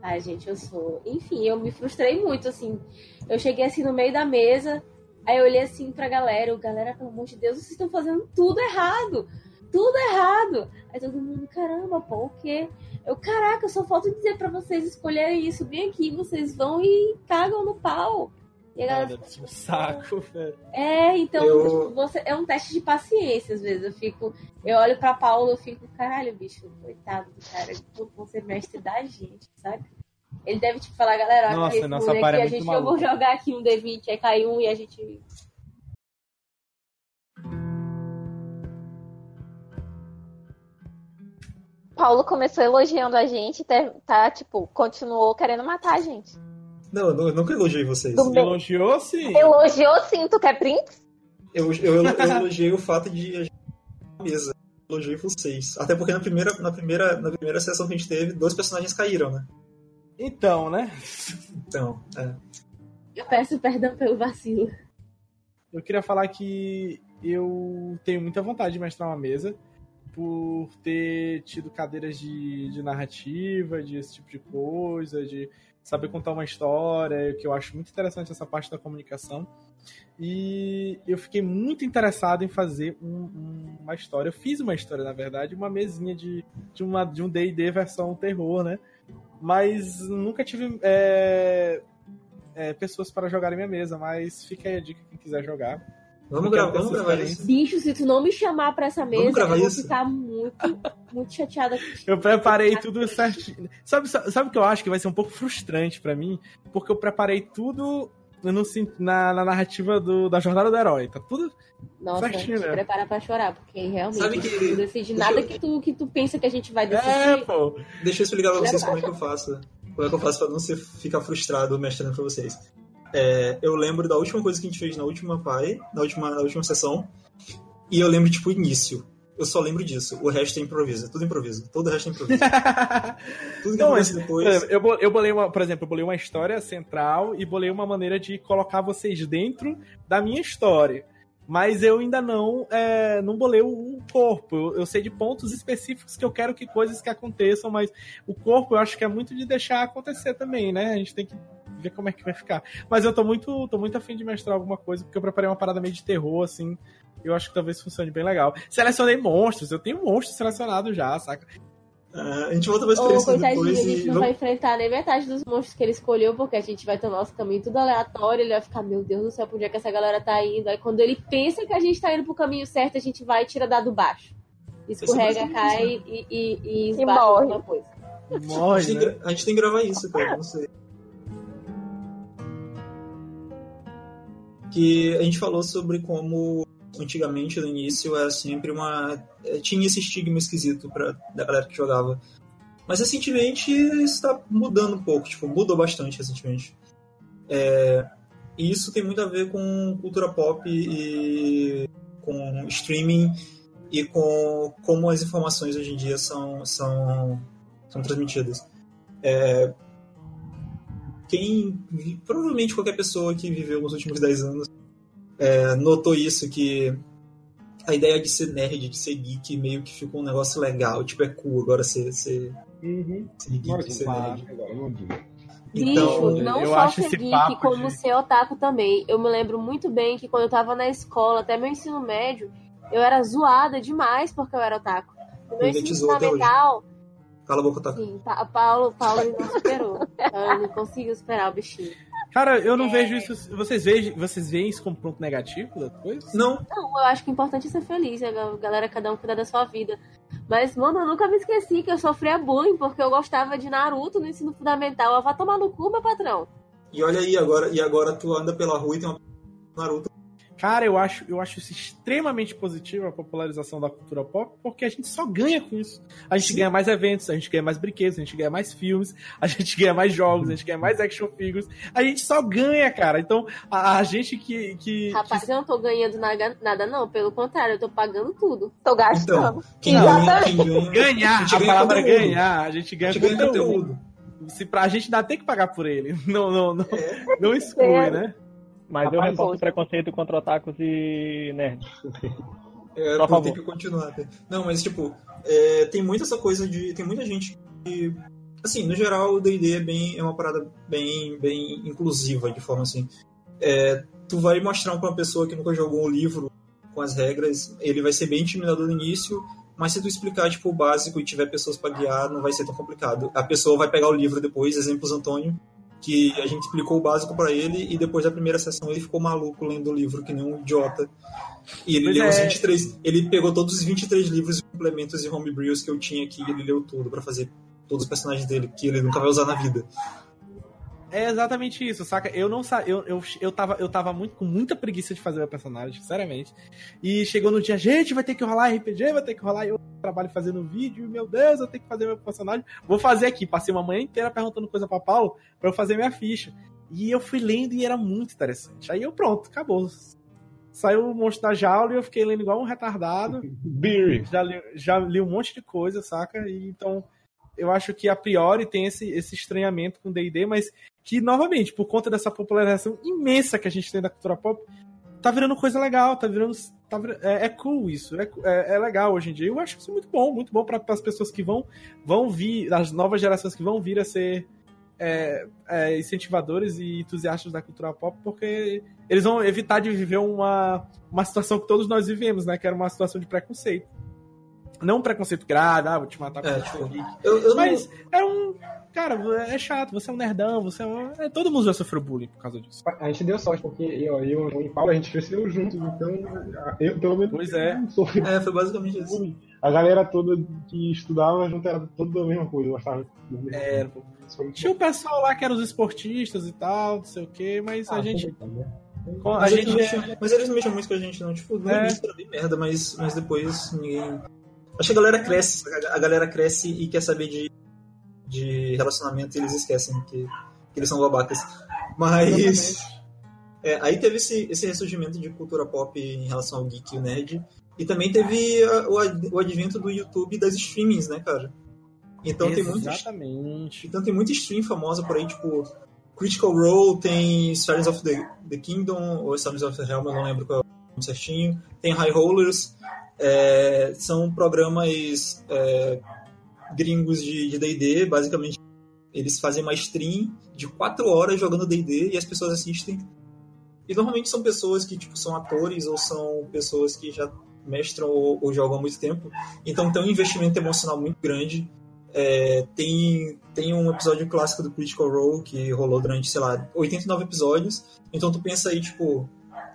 Ai, gente, eu sou. Enfim, eu me frustrei muito, assim. Eu cheguei assim no meio da mesa, aí eu olhei assim pra galera, eu, galera, pelo amor de Deus, vocês estão fazendo tudo errado! Tudo errado! Aí todo mundo, caramba, pô, o quê? Eu, caraca, só falta dizer para vocês escolherem isso bem aqui, vocês vão e cagam no pau. E a galera Cara, fica, tipo, tipo saco, velho. É, então eu... Tipo, você, é um teste de paciência, às vezes. Eu fico, eu olho pra Paulo, eu fico, caralho, bicho, coitado do cara, puto, ser é mestre da gente, sabe? Ele deve, tipo, falar, galera, nossa, nossa, é aqui, é a gente, maluco. eu vou jogar aqui um D20, aí cai um e a gente Paulo começou elogiando a gente, tá, tipo, continuou querendo matar a gente. Não, eu, nu- eu nunca elogiei vocês. Bem. Elogiou sim. Elogiou sim, tu quer print? Eu, eu, eu elogiei o fato de a gente na mesa. Eu Elogiei vocês. Até porque na primeira, na, primeira, na primeira sessão que a gente teve, dois personagens caíram, né? Então, né? Então, é. Eu peço perdão pelo vacilo. Eu queria falar que eu tenho muita vontade de mestrar uma mesa por ter tido cadeiras de, de narrativa, de esse tipo de coisa, de saber contar uma história, que eu acho muito interessante essa parte da comunicação. E eu fiquei muito interessado em fazer um- um- uma história. Eu fiz uma história, na verdade, uma mesinha de, de, uma, de um D&D versão terror, né? Mas nunca tive é, é, pessoas para jogarem minha mesa, mas fica aí a dica quem quiser jogar. Vamos, gra vamos gravar isso. Bicho, se tu não me chamar pra essa mesa, eu vou isso? ficar muito, muito chateada contigo. Eu preparei tudo certinho. Sabe, sabe o que eu acho que vai ser um pouco frustrante pra mim? Porque eu preparei tudo no, na, na narrativa do, da jornada do herói. Tá tudo. Nossa, Certinho, te né? prepara pra chorar, porque realmente Sabe que- não decide nada eu- que, tu, que tu pensa que a gente vai É, decidir. pô. Deixa eu explicar pra vocês como é que eu faço. Como é que eu faço pra não ser, ficar frustrado mestrando pra vocês. É, eu lembro da última coisa que a gente fez na última pai, na última, na última sessão. E eu lembro, tipo, o início. Eu só lembro disso. O resto é improviso. Tudo improviso. Todo o resto é improviso. [laughs] Tudo que Não, acontece depois. exemplo, eu, eu bolei uma, por exemplo, eu bolei uma história central e bolei uma maneira de colocar vocês dentro da minha história. Mas eu ainda não, é, não bolei o, o corpo. Eu, eu sei de pontos específicos que eu quero que coisas que aconteçam, mas o corpo eu acho que é muito de deixar acontecer também, né? A gente tem que ver como é que vai ficar. Mas eu tô muito, tô muito afim de mestrar alguma coisa, porque eu preparei uma parada meio de terror, assim. Eu acho que talvez funcione bem legal. Selecionei monstros, eu tenho monstros selecionados já, saca? Ah, a gente volta pra Ô, experiência a depois gente e. não vai enfrentar nem metade dos monstros que ele escolheu, porque a gente vai ter o nosso caminho tudo aleatório, ele vai ficar, meu Deus do céu, pra onde é que essa galera tá indo? Aí quando ele pensa que a gente tá indo pro caminho certo, a gente vai e tira dado baixo. Escorrega, basicamente cai isso, e, e, e esbarra em morre. alguma coisa. A gente, Morre, tem, né? que gra- a gente tem que gravar isso, cara. Não sei. Que a gente falou sobre como antigamente no início era sempre uma. eh, tinha esse estigma esquisito pra, da galera que jogava. Mas recentemente isso tá mudando um pouco, tipo, mudou bastante recentemente. É, e isso tem muito a ver com cultura pop e com streaming e com como as informações hoje em dia são, são, são transmitidas. É, quem provavelmente qualquer pessoa que viveu nos últimos 10 anos é, notou isso que a ideia de ser nerd, de ser geek, meio que ficou um negócio legal. Tipo, é cool agora ser, ser, Uhum. ser geek, ser nerd. Diga. Então, Bicho, não eu só acho ser geek, como de- ser otaku também. Eu me lembro muito bem que quando eu tava na escola, até meu ensino médio, eu era zoada demais porque eu era otaku. No meu ensino fundamental, Cala a boca, tá? sim, Pa- Paulo, Paulo não superou. Então, ele não conseguiu superar o bichinho. Cara, eu não É. vejo isso. Vocês veem, vocês veem isso como ponto negativo da coisa? Não, Não, eu acho que o importante é ser feliz, a galera, cada um cuidar da sua vida. Mas, mano, eu nunca me esqueci que eu sofria bullying porque eu gostava de Naruto no ensino fundamental. Eu vou tomar no cu, meu patrão. e olha aí, agora, e agora tu anda pela rua e tem uma Naruto. Cara, eu acho, eu acho isso extremamente positivo, a popularização da cultura pop, porque a gente só ganha com isso. A gente Sim. ganha mais eventos, a gente ganha mais brinquedos, a gente ganha mais filmes, a gente ganha mais jogos, a gente ganha mais action figures. A gente só ganha, cara. Então, a, a gente que. que, Rapaz, eu não tô ganhando nada, nada, não. Pelo contrário, eu tô pagando tudo. Tô gastando. Então, quem ganha, quem ganha. que ganhar, gente a ganha palavra é ganhar, a gente A ganha, gente ganha conteúdo. conteúdo. Se pra gente ainda tem que pagar por ele. [laughs] Não, não, não, É. não exclui, É. né? Mas eu Rapaz, reporto poxa. preconceito contra otakus e nerds. [laughs] É, Por eu favor. tenho que continuar. Não, mas tipo, é, tem muita essa coisa de. Tem muita gente que. Assim, no geral, o DD é, bem, é uma parada bem, bem inclusiva, de forma assim. É, tu vai mostrar pra uma pessoa que nunca jogou um livro com as regras, ele vai ser bem intimidador no início, mas se tu explicar tipo, o básico e tiver pessoas pra guiar, não vai ser tão complicado. A pessoa vai pegar o livro depois, exemplos Antônio, que a gente explicou o básico pra ele e depois da primeira sessão ele ficou maluco lendo o livro, que nem um idiota. E ele Pois leu os é. 23. Ele pegou todos os 23 livros e complementos e homebrews que eu tinha aqui e ele leu tudo pra fazer todos os personagens dele, que ele nunca vai usar na vida. É exatamente isso, saca? Eu não sa... eu, eu, eu, tava, eu tava muito, com muita preguiça de fazer meu personagem, sinceramente. E chegou no dia, gente, vai ter que rolar RPG, vai ter que rolar. Eu trabalho fazendo vídeo, meu Deus, eu tenho que fazer meu personagem. Vou fazer aqui. Passei uma manhã inteira perguntando coisa pra Paulo pra eu fazer minha ficha. E eu fui lendo e era muito interessante. Aí eu, pronto, acabou. Saiu o monstro da jaula e eu fiquei lendo igual um retardado. [laughs] Beery. Já li, já li um monte de coisa, saca? E então eu acho que a priori tem esse, esse estranhamento com D&D, mas que, novamente, por conta dessa popularização imensa que a gente tem da cultura pop, tá virando coisa legal, tá virando... Tá, é, é, cool isso, é, é, é, legal hoje em dia. Eu acho isso muito bom, muito bom para as pessoas que vão, vão vir, as novas gerações que vão vir a ser é, é, incentivadores e entusiastas da cultura pop, porque eles vão evitar de viver uma, uma situação que todos nós vivemos, né? Que era uma situação de preconceito. Não um preconceito grave, ah, vou te matar É, porque tipo, eu. Eu, eu Mas é um. Cara, é chato, você é um nerdão, você é um. é, todo mundo já sofreu bullying por causa disso. A gente deu sorte, porque eu, eu e o Paulo, a gente cresceu juntos, então eu, pelo menos, Pois é. não sofri não... É, foi basicamente isso. A galera toda que estudava junto era toda a mesma coisa, gostava mesma É, muito Tinha o pessoal lá que eram os esportistas e tal, não sei o quê, mas bom. a Ah, gente. né? A Mas, gente. mas eles mexem muito com a gente, não. Tipo, no É. era merda, mas, mas depois ninguém. Acho que a galera cresce, a galera cresce e quer saber de, de relacionamento e eles esquecem que, que eles são babacas. Mas. É, aí teve esse, esse ressurgimento de cultura pop em relação ao geek e o nerd. E também teve a- o, o advento do YouTube das streamings, né, cara? Então tem muito, Exatamente. então tem muita stream famosa por aí, tipo Critical Role, tem Stories of the, the Kingdom, ou Stories of the Realm, eu não lembro qual é o nome certinho. Tem High Rollers, é, são programas é, gringos de D&D, basicamente eles fazem uma stream de 4 horas jogando D&D e as pessoas assistem. E normalmente são pessoas que tipo, são atores ou são pessoas que já mestram ou, ou jogam há muito tempo. Então tem um investimento emocional muito grande. É, tem, tem um episódio clássico do Critical Role que rolou durante, sei lá, 89 episódios. Então tu pensa aí, tipo,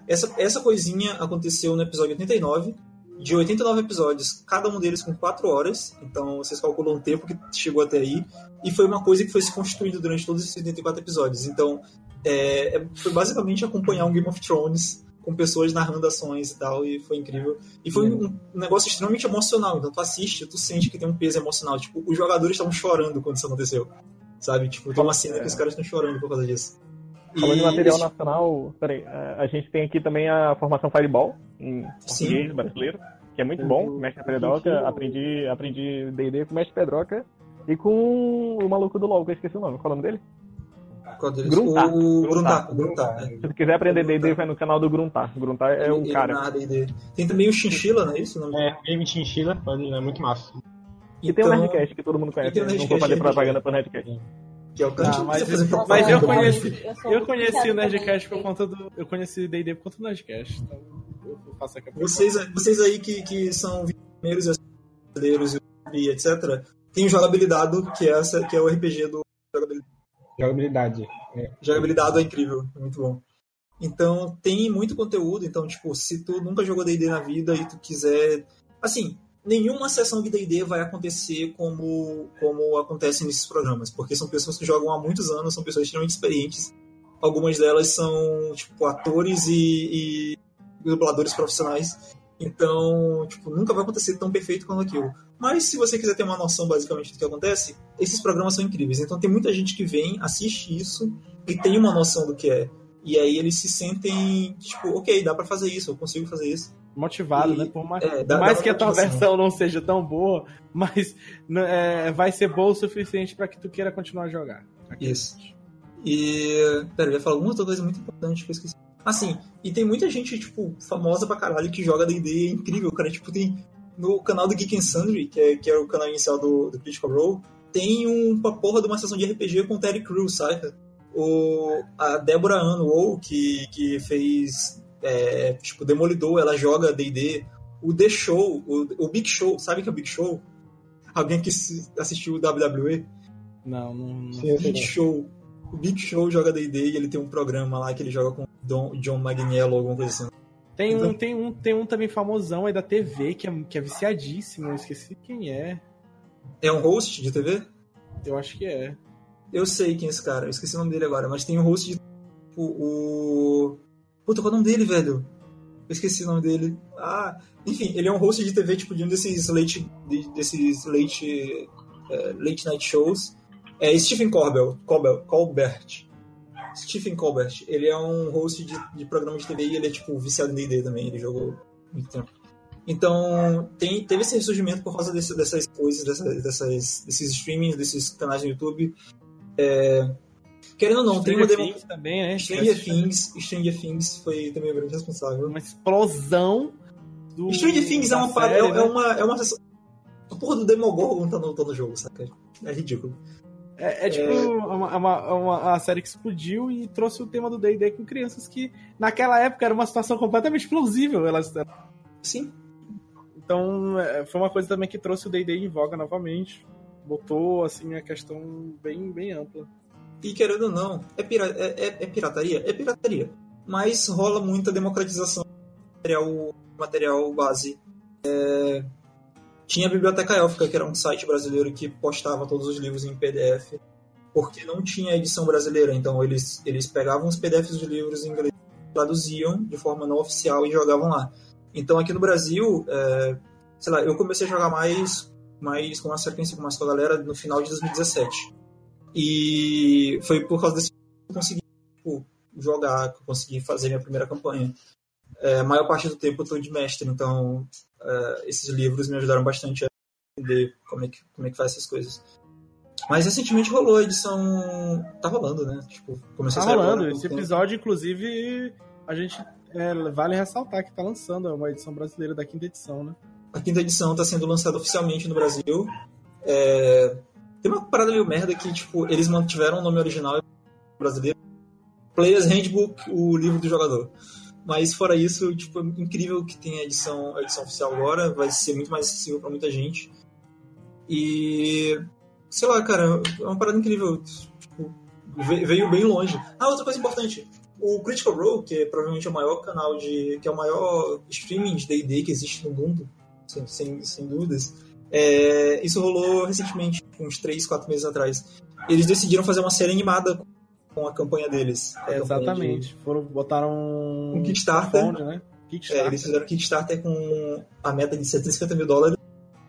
essa, essa coisinha aconteceu no episódio 89. De 89 episódios, cada um deles com 4 horas. Então vocês calculam o tempo que chegou até aí. E foi uma coisa que foi se construindo durante todos esses 84 episódios. Então é, é- foi basicamente acompanhar um Game of Thrones com pessoas narrando ações e tal, e foi incrível. E foi um, um negócio extremamente emocional. Então tu assiste, tu sente que tem um peso emocional. Tipo, os jogadores estavam chorando quando isso aconteceu. Sabe? Tipo, tem uma cena que os caras estão chorando por causa disso. Falando E de material nacional, peraí, a a gente tem aqui também a formação Fireball, em Sim. português brasileiro, que é muito Eu- bom. Mestre Pedroca, eu- aprendi aprendi D&D com o Mestre Pedroca e com o maluco do LoL, que eu esqueci o nome. Qual é o nome dele? Gruntar. O Gruntar. Gruntar. Gruntar, é. Se tu quiser aprender D&D, vai no canal do Gruntar. Gruntar é o ele cara. Tem também o Chinchilla, não é isso? Não- É, Game Chinchilla, pode- é muito massa. E tem o Então, Nerdcast, que todo mundo conhece. o né? Não vou fazer é propaganda pro Nerdcast. Que é o cara Ah, que mas eu- propaganda. mas eu conheci- Eu muito conheci o Nerdcast também. por conta do. Eu conheci D&D por conta do Nerdcast. Então eu faço aqui a Vocês, vocês aí que, que são primeiros brasileiros e etc. Tem o Jogabilidade, que é, essa, que é o RPG do Jogabilidade. Jogabilidade. Jogabilidade é incrível, é muito bom. Então tem muito conteúdo, então tipo, se tu nunca jogou D&D na vida e tu quiser, assim, nenhuma sessão de D&D vai acontecer como como acontece nesses programas, porque são pessoas que jogam há muitos anos, são pessoas extremamente experientes. Algumas delas são tipo atores e, e dubladores profissionais. Então, tipo, nunca vai acontecer tão perfeito quanto aquilo. Mas se você quiser ter uma noção basicamente do que acontece, esses programas são incríveis. Então tem muita gente que vem, assiste isso e tem uma noção do que é. E aí eles se sentem, tipo, ok, dá pra fazer isso, eu consigo fazer isso. Motivado, E- né? Por mais, é, dá- mais dá que a tua versão não seja tão boa, mas né, é, vai ser boa o suficiente pra que tu queira continuar a jogar. Isso. E. Pera, eu ia falar alguma outra coisa muito importante que eu esqueci. Assim, e tem muita gente, tipo, famosa pra caralho que joga DD, é incrível, cara. Tipo, tem. No canal do Geek and Sundry, que é, que é o canal inicial do, do Critical Role, tem um, uma porra de uma sessão de RPG com o Terry Crews, sabe? O, a Débora Anwol, que, que fez, é, tipo, Demolidor, ela joga D&D. O The Show, o, o Big Show, sabe o que é o Big Show? Alguém que assistiu o WWE? Não, não. não. Sim, Big. Show. O Big Show joga D&D e ele tem um programa lá que ele joga com o Don, John Magniello, alguma coisa assim. Tem um, Então- tem, um, tem um também famosão aí da TV que é, que é viciadíssimo. Eu esqueci quem é. É um host de TV? Eu acho que é. Eu sei quem é esse cara, eu esqueci o nome dele agora, mas tem um host de. Tipo, o. Puta, qual é o nome dele, velho? Eu esqueci o nome dele. Ah, enfim, ele é um host de TV, tipo, de um desses late. de- desses late. eh, late night shows. É Stephen Colbert. Colbert. Colbert. Stephen Colbert. Ele é um host de, de programa de TV e ele é, tipo, viciado em D&D também. Ele jogou muito tempo. Então, tem, teve esse ressurgimento por causa desse- dessas coisas, dessas, dessas- desses streamings, desses canais no YouTube. É, querendo ou não, tem uma Stranger demo... Things também, né? Stranger Things, Stranger Things foi também o grande responsável. Uma explosão do. Stranger Things é uma série, é, né? é uma, é uma a porra do Demogorgon tá no, tá no jogo, saca? É ridículo. É, é tipo Uma, uma, uma, a série que explodiu e trouxe o tema do D&D com crianças que naquela época era uma situação completamente explosível. Elas, Sim. então é, foi uma coisa também que trouxe o D&D em voga novamente. Botou assim a questão bem, bem ampla. E querendo ou não, é, pira é, é- é pirataria? É pirataria. Mas rola muita democratização do material, material base. É, Tinha a Biblioteca Élfica, que era um site brasileiro que postava todos os livros em PDF, porque não tinha edição brasileira. Então eles, eles pegavam os PDFs de livros em inglês, traduziam de forma não oficial e jogavam lá. Então aqui no Brasil, é, sei lá, eu comecei a jogar mais, mais com uma frequência com mais com a galera no final de 2017. E foi por causa desse que eu consegui tipo, jogar, que eu consegui fazer minha primeira campanha. É, a maior parte do tempo eu estou de mestre, então é, esses livros me ajudaram bastante a entender como é, que, como é que faz essas coisas. Mas recentemente rolou a edição. Tá rolando, né? Tipo, começou Tá a sair agora rolando. pouco Esse tempo. episódio, inclusive, a gente é, vale ressaltar que tá lançando uma edição brasileira da quinta edição, né? A quinta edição está sendo lançada oficialmente no Brasil. É, Tem uma parada meio merda que, tipo, eles mantiveram o nome original brasileiro. Players Handbook, o livro do jogador. Mas fora isso, tipo, é incrível que tem a edição, a edição oficial agora, vai ser muito mais acessível para muita gente. E sei lá, cara, é uma parada incrível. Tipo, ve- veio bem longe. Ah, outra coisa importante. O Critical Role, que é provavelmente o maior canal de. que é o maior streaming de DD que existe no mundo, sem, sem, sem dúvidas. É, isso rolou recentemente, uns 3, 4 meses atrás. Eles decidiram fazer uma série animada com a campanha deles. É, campanha de- Exatamente. Foram, botaram Um Kickstarter. crowdfunding, né? é, Kickstarter. eles fizeram Kickstarter com a meta de 750 mil dólares,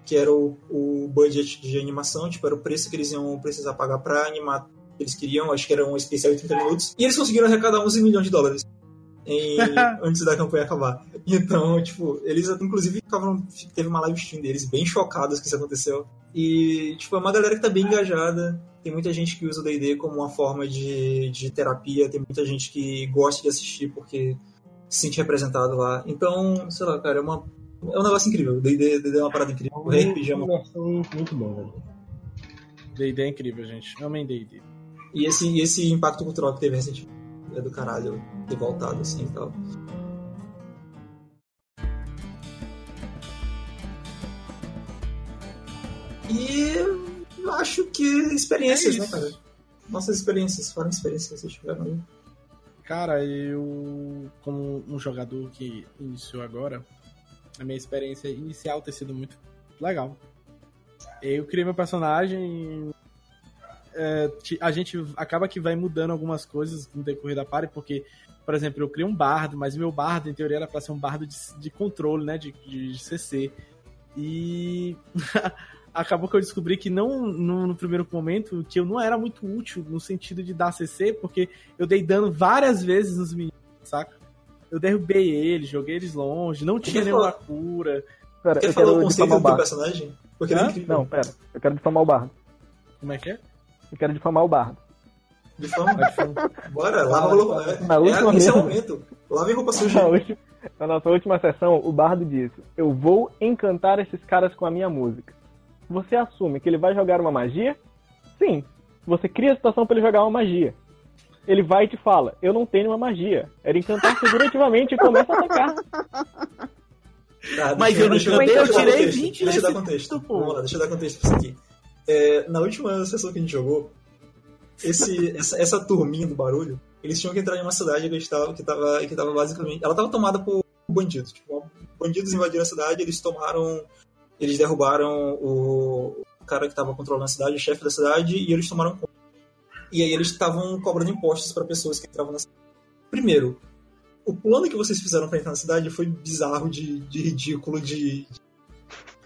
que era o, o budget de animação, tipo, era o preço que eles iam precisar pagar pra animar o que eles queriam, acho que era um especial de 30 minutos. E eles conseguiram arrecadar 11 milhões de dólares em- [laughs] antes da campanha acabar. Então, tipo, eles inclusive ficavam, teve uma live stream deles bem chocados que isso aconteceu. E, tipo, é uma galera que tá bem engajada. Tem muita gente que usa o D&D como uma forma de, de terapia. Tem muita gente que gosta de assistir porque se sente representado lá. Então, sei lá, cara, é, uma, é um negócio incrível. O D&D é uma parada incrível. O RPG é uma... muito bom, velho. D&D é incrível, gente. Amém D&D. E esse, e esse impacto cultural que teve recentemente é do caralho ter voltado assim e tal. E eu acho que experiências, É né, cara? Nossas experiências, foram experiências que vocês tiveram aí. Cara, eu, como um jogador que iniciou agora, a minha experiência inicial ter sido muito legal. Eu criei meu personagem. É, a gente acaba que vai mudando algumas coisas no decorrer da party, porque, por exemplo, eu criei um bardo, mas meu bardo, em teoria, era pra ser um bardo de, de controle, né? De, de CC. E [laughs] acabou que eu descobri que não no, no primeiro momento que eu não era muito útil no sentido de dar CC, porque eu dei dano várias vezes nos meninos, saca? Eu derrubei eles, joguei eles longe, não tinha nenhuma cura. Pera, Quer eu falar quero o conceito do personagem? Porque é. Não, pera. Eu quero difamar o bardo. Como é que é? Eu quero difamar o bardo. De forma. Pode falar. Bora, lava roupa. É, Na última é, esse é o mesa. momento. Lavem roupa suja. Na, última- na nossa última sessão, o bardo disse: Eu vou encantar esses caras com a minha música. Você assume que ele vai jogar uma magia? Sim. Você cria a situação para ele jogar uma magia. Ele vai e te fala: Eu não tenho uma magia. Era encantar figurativamente e começa a atacar. Tá, Mas eu não deixa eu tirei contexto, 20 Deixa eu dar contexto. pô. Vamos lá, deixa eu dar contexto pra isso aqui. É, na última sessão que a gente jogou, esse, essa, essa turminha do barulho, eles tinham que entrar em uma cidade que estava, que tava, que tava basicamente. Ela estava tomada por bandidos. Tipo, bandidos invadiram a cidade, eles tomaram. Eles derrubaram o, o cara que estava controlando a cidade, o chefe da cidade, e eles tomaram conta. E aí eles estavam cobrando impostos para pessoas que entravam na cidade. Primeiro, o plano que vocês fizeram para entrar na cidade foi bizarro, de, de ridículo, de, de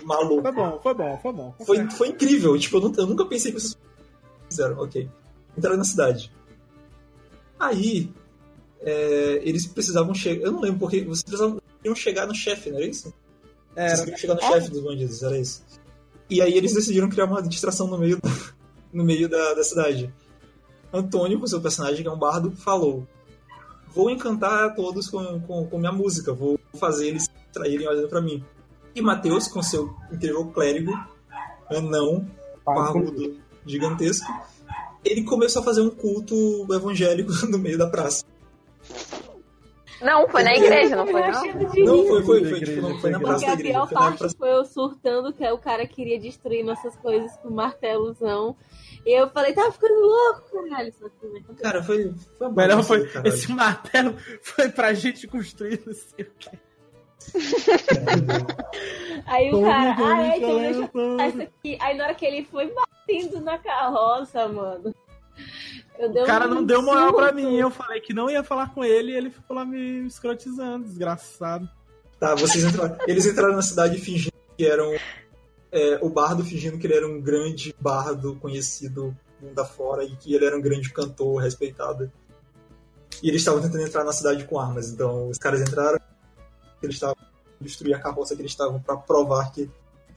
maluco. Foi bom, foi bom, foi bom. Foi, foi incrível. Tipo, eu, eu nunca pensei que vocês fizeram. Ok. Entraram na cidade. Aí, é, eles precisavam chegar. Eu não lembro porque vocês precisavam chegar no chefe, não era isso? Vocês Era. queriam chegar no chefe dos bandidos, era isso. E aí eles decidiram criar uma distração no meio, [laughs] no meio da, da cidade. Antônio, com seu personagem, que é um bardo, falou: Vou encantar todos com, com, com minha música, vou fazer eles traírem olhando pra mim. E Matheus, com seu incrível clérigo, anão, parrudo, gigantesco, ele começou a fazer um culto evangélico [laughs] no meio da praça. Não, foi na igreja, não foi Eu não? foi, foi, foi, igreja, tipo, não, foi na da praça Porque a igreja. pior parte foi eu surtando que o cara queria destruir nossas coisas com martelozão. E eu falei, tá ficando louco, caralho. Né? Cara, foi. foi uma Melhor foi. caralho. Esse martelo [laughs] foi pra gente construir, não sei o que. [laughs] Aí o cara, ah, é, então deixa eu isso aqui. Aí na hora que ele foi batendo na carroça, mano. O cara um não deu moral pra mim. Eu falei que não ia falar com ele e ele ficou lá me escrotizando, desgraçado. Tá, vocês entraram. Eles entraram na cidade fingindo que eram. é, o bardo fingindo que ele era um grande bardo conhecido mundo afora e que ele era um grande cantor respeitado. E eles estavam tentando entrar na cidade com armas. Então os caras entraram, eles estavam destruir a carroça que eles estavam pra provar que.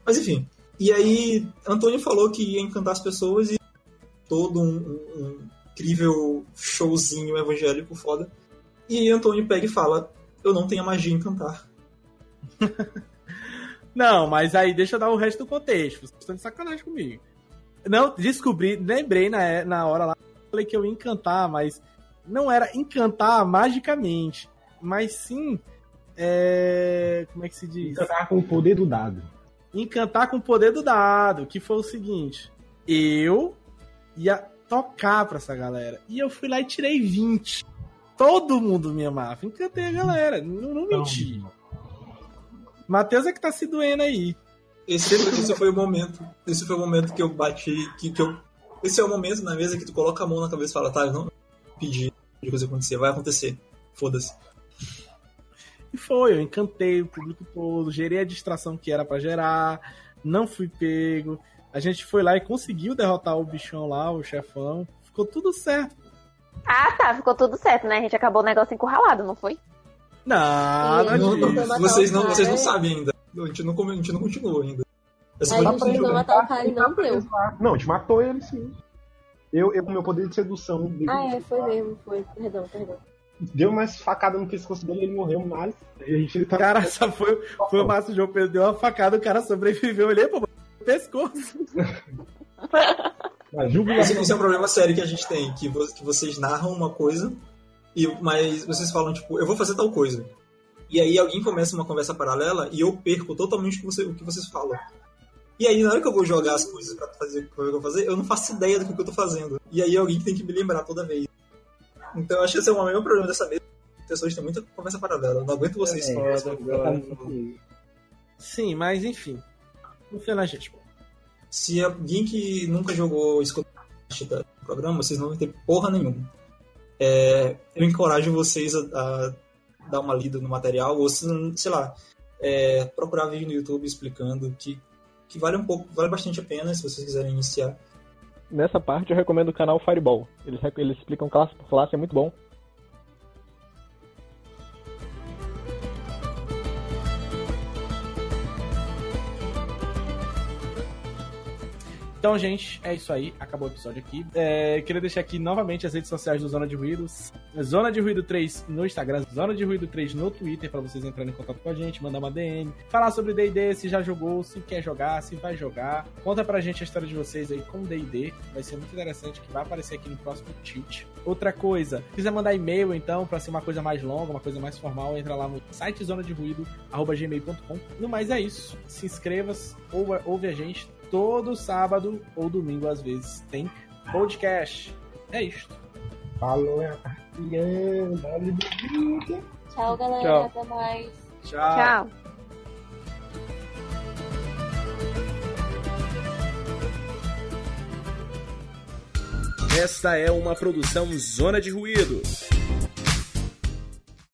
Mas enfim. E aí Antônio falou que ia encantar as pessoas e todo um, um- um incrível showzinho evangélico foda. E Antônio pega e fala: Eu não tenho magia em cantar. [laughs] Não, mas aí deixa eu dar o resto do contexto. Vocês estão de sacanagem comigo. Não, descobri, lembrei na, na hora lá, falei que eu ia encantar, mas não era encantar magicamente, mas sim. É, como é que se diz? Encantar com o poder do dado. encantar com o poder do dado, que foi o seguinte: eu ia tocar pra essa galera. E eu fui lá e tirei 20. Todo mundo me amava. Encantei a galera. Não, não menti. Matheus é que tá se doendo aí. Esse foi, esse foi o momento. Esse foi o momento que eu bati. Que, que eu, esse é o momento na mesa que tu coloca a mão na cabeça e fala, tá, eu não pedi de coisa acontecer, vai acontecer. Foda-se. E foi, eu encantei o público todo, gerei a distração que era pra gerar, não fui pego. A gente foi lá e conseguiu derrotar o bichão lá, o chefão. Ficou tudo certo. Ah, tá, ficou tudo certo, né? A gente acabou o negócio encurralado, não foi? Nada Não, não, disso. matar vocês, não, vocês não sabem ainda. A gente não, a gente não continuou ainda. Essa Aí gente tentou ele, matar cara e não deu. Não, a gente matou ele sim. Eu, eu com meu poder de sedução, Ah, é, foi mesmo, foi. Perdão, perdão. Deu mais facada no pescoço dele ele morreu, mas a gente tá... Cara, só foi, foi o Márcio João Pedro deu uma facada, o cara sobreviveu. Eu olhei, pô, pescoço. [laughs] Esse, esse é um problema sério que a gente tem, que, vo- que vocês narram uma coisa, e, mas vocês falam, tipo, eu vou fazer tal coisa. E aí alguém começa uma conversa paralela e eu perco totalmente o que, você- o que vocês falam. E aí, na hora que eu vou jogar as coisas pra fazer o que eu vou fazer, eu não faço ideia do que eu tô fazendo. E aí alguém tem que me lembrar toda vez. Então eu acho que esse é o maior problema dessa mesa. As pessoas têm muita conversa paralela. Eu não aguento vocês. É, foda. Sim, mas enfim. Confia na gente, pô. Se alguém que nunca jogou escutar do programa, vocês não vão ter porra nenhuma. É, eu encorajo vocês a, a dar uma lida no material, ou se, sei lá, é, procurar vídeo no YouTube explicando que, que vale um pouco, vale bastante a pena se vocês quiserem iniciar. Nessa parte eu recomendo o canal Fireball. Eles, eles explicam classe por classe, é muito bom. Então, gente, é isso aí. Acabou o episódio aqui. É, queria deixar aqui novamente as redes sociais do Zona de Ruídos. Zona de Ruído 3 no Instagram, Zona de Ruído 3 no Twitter, pra vocês entrarem em contato com a gente, mandar uma DM, falar sobre D&D, se já jogou, se quer jogar, se vai jogar. Conta pra gente a história de vocês aí com D&D. Vai ser muito interessante, que vai aparecer aqui no próximo Tilt. Outra coisa, se quiser mandar e-mail, então, pra ser uma coisa mais longa, uma coisa mais formal, entra lá no site zona de ruído, gmail.com. No mais é isso. Se inscreva, ouve a gente todo sábado ou domingo, às vezes, tem podcast. É isto. Falou, é Tchau, galera. Tchau. Até mais. Tchau. Tchau. Esta é uma produção Zona de Ruído.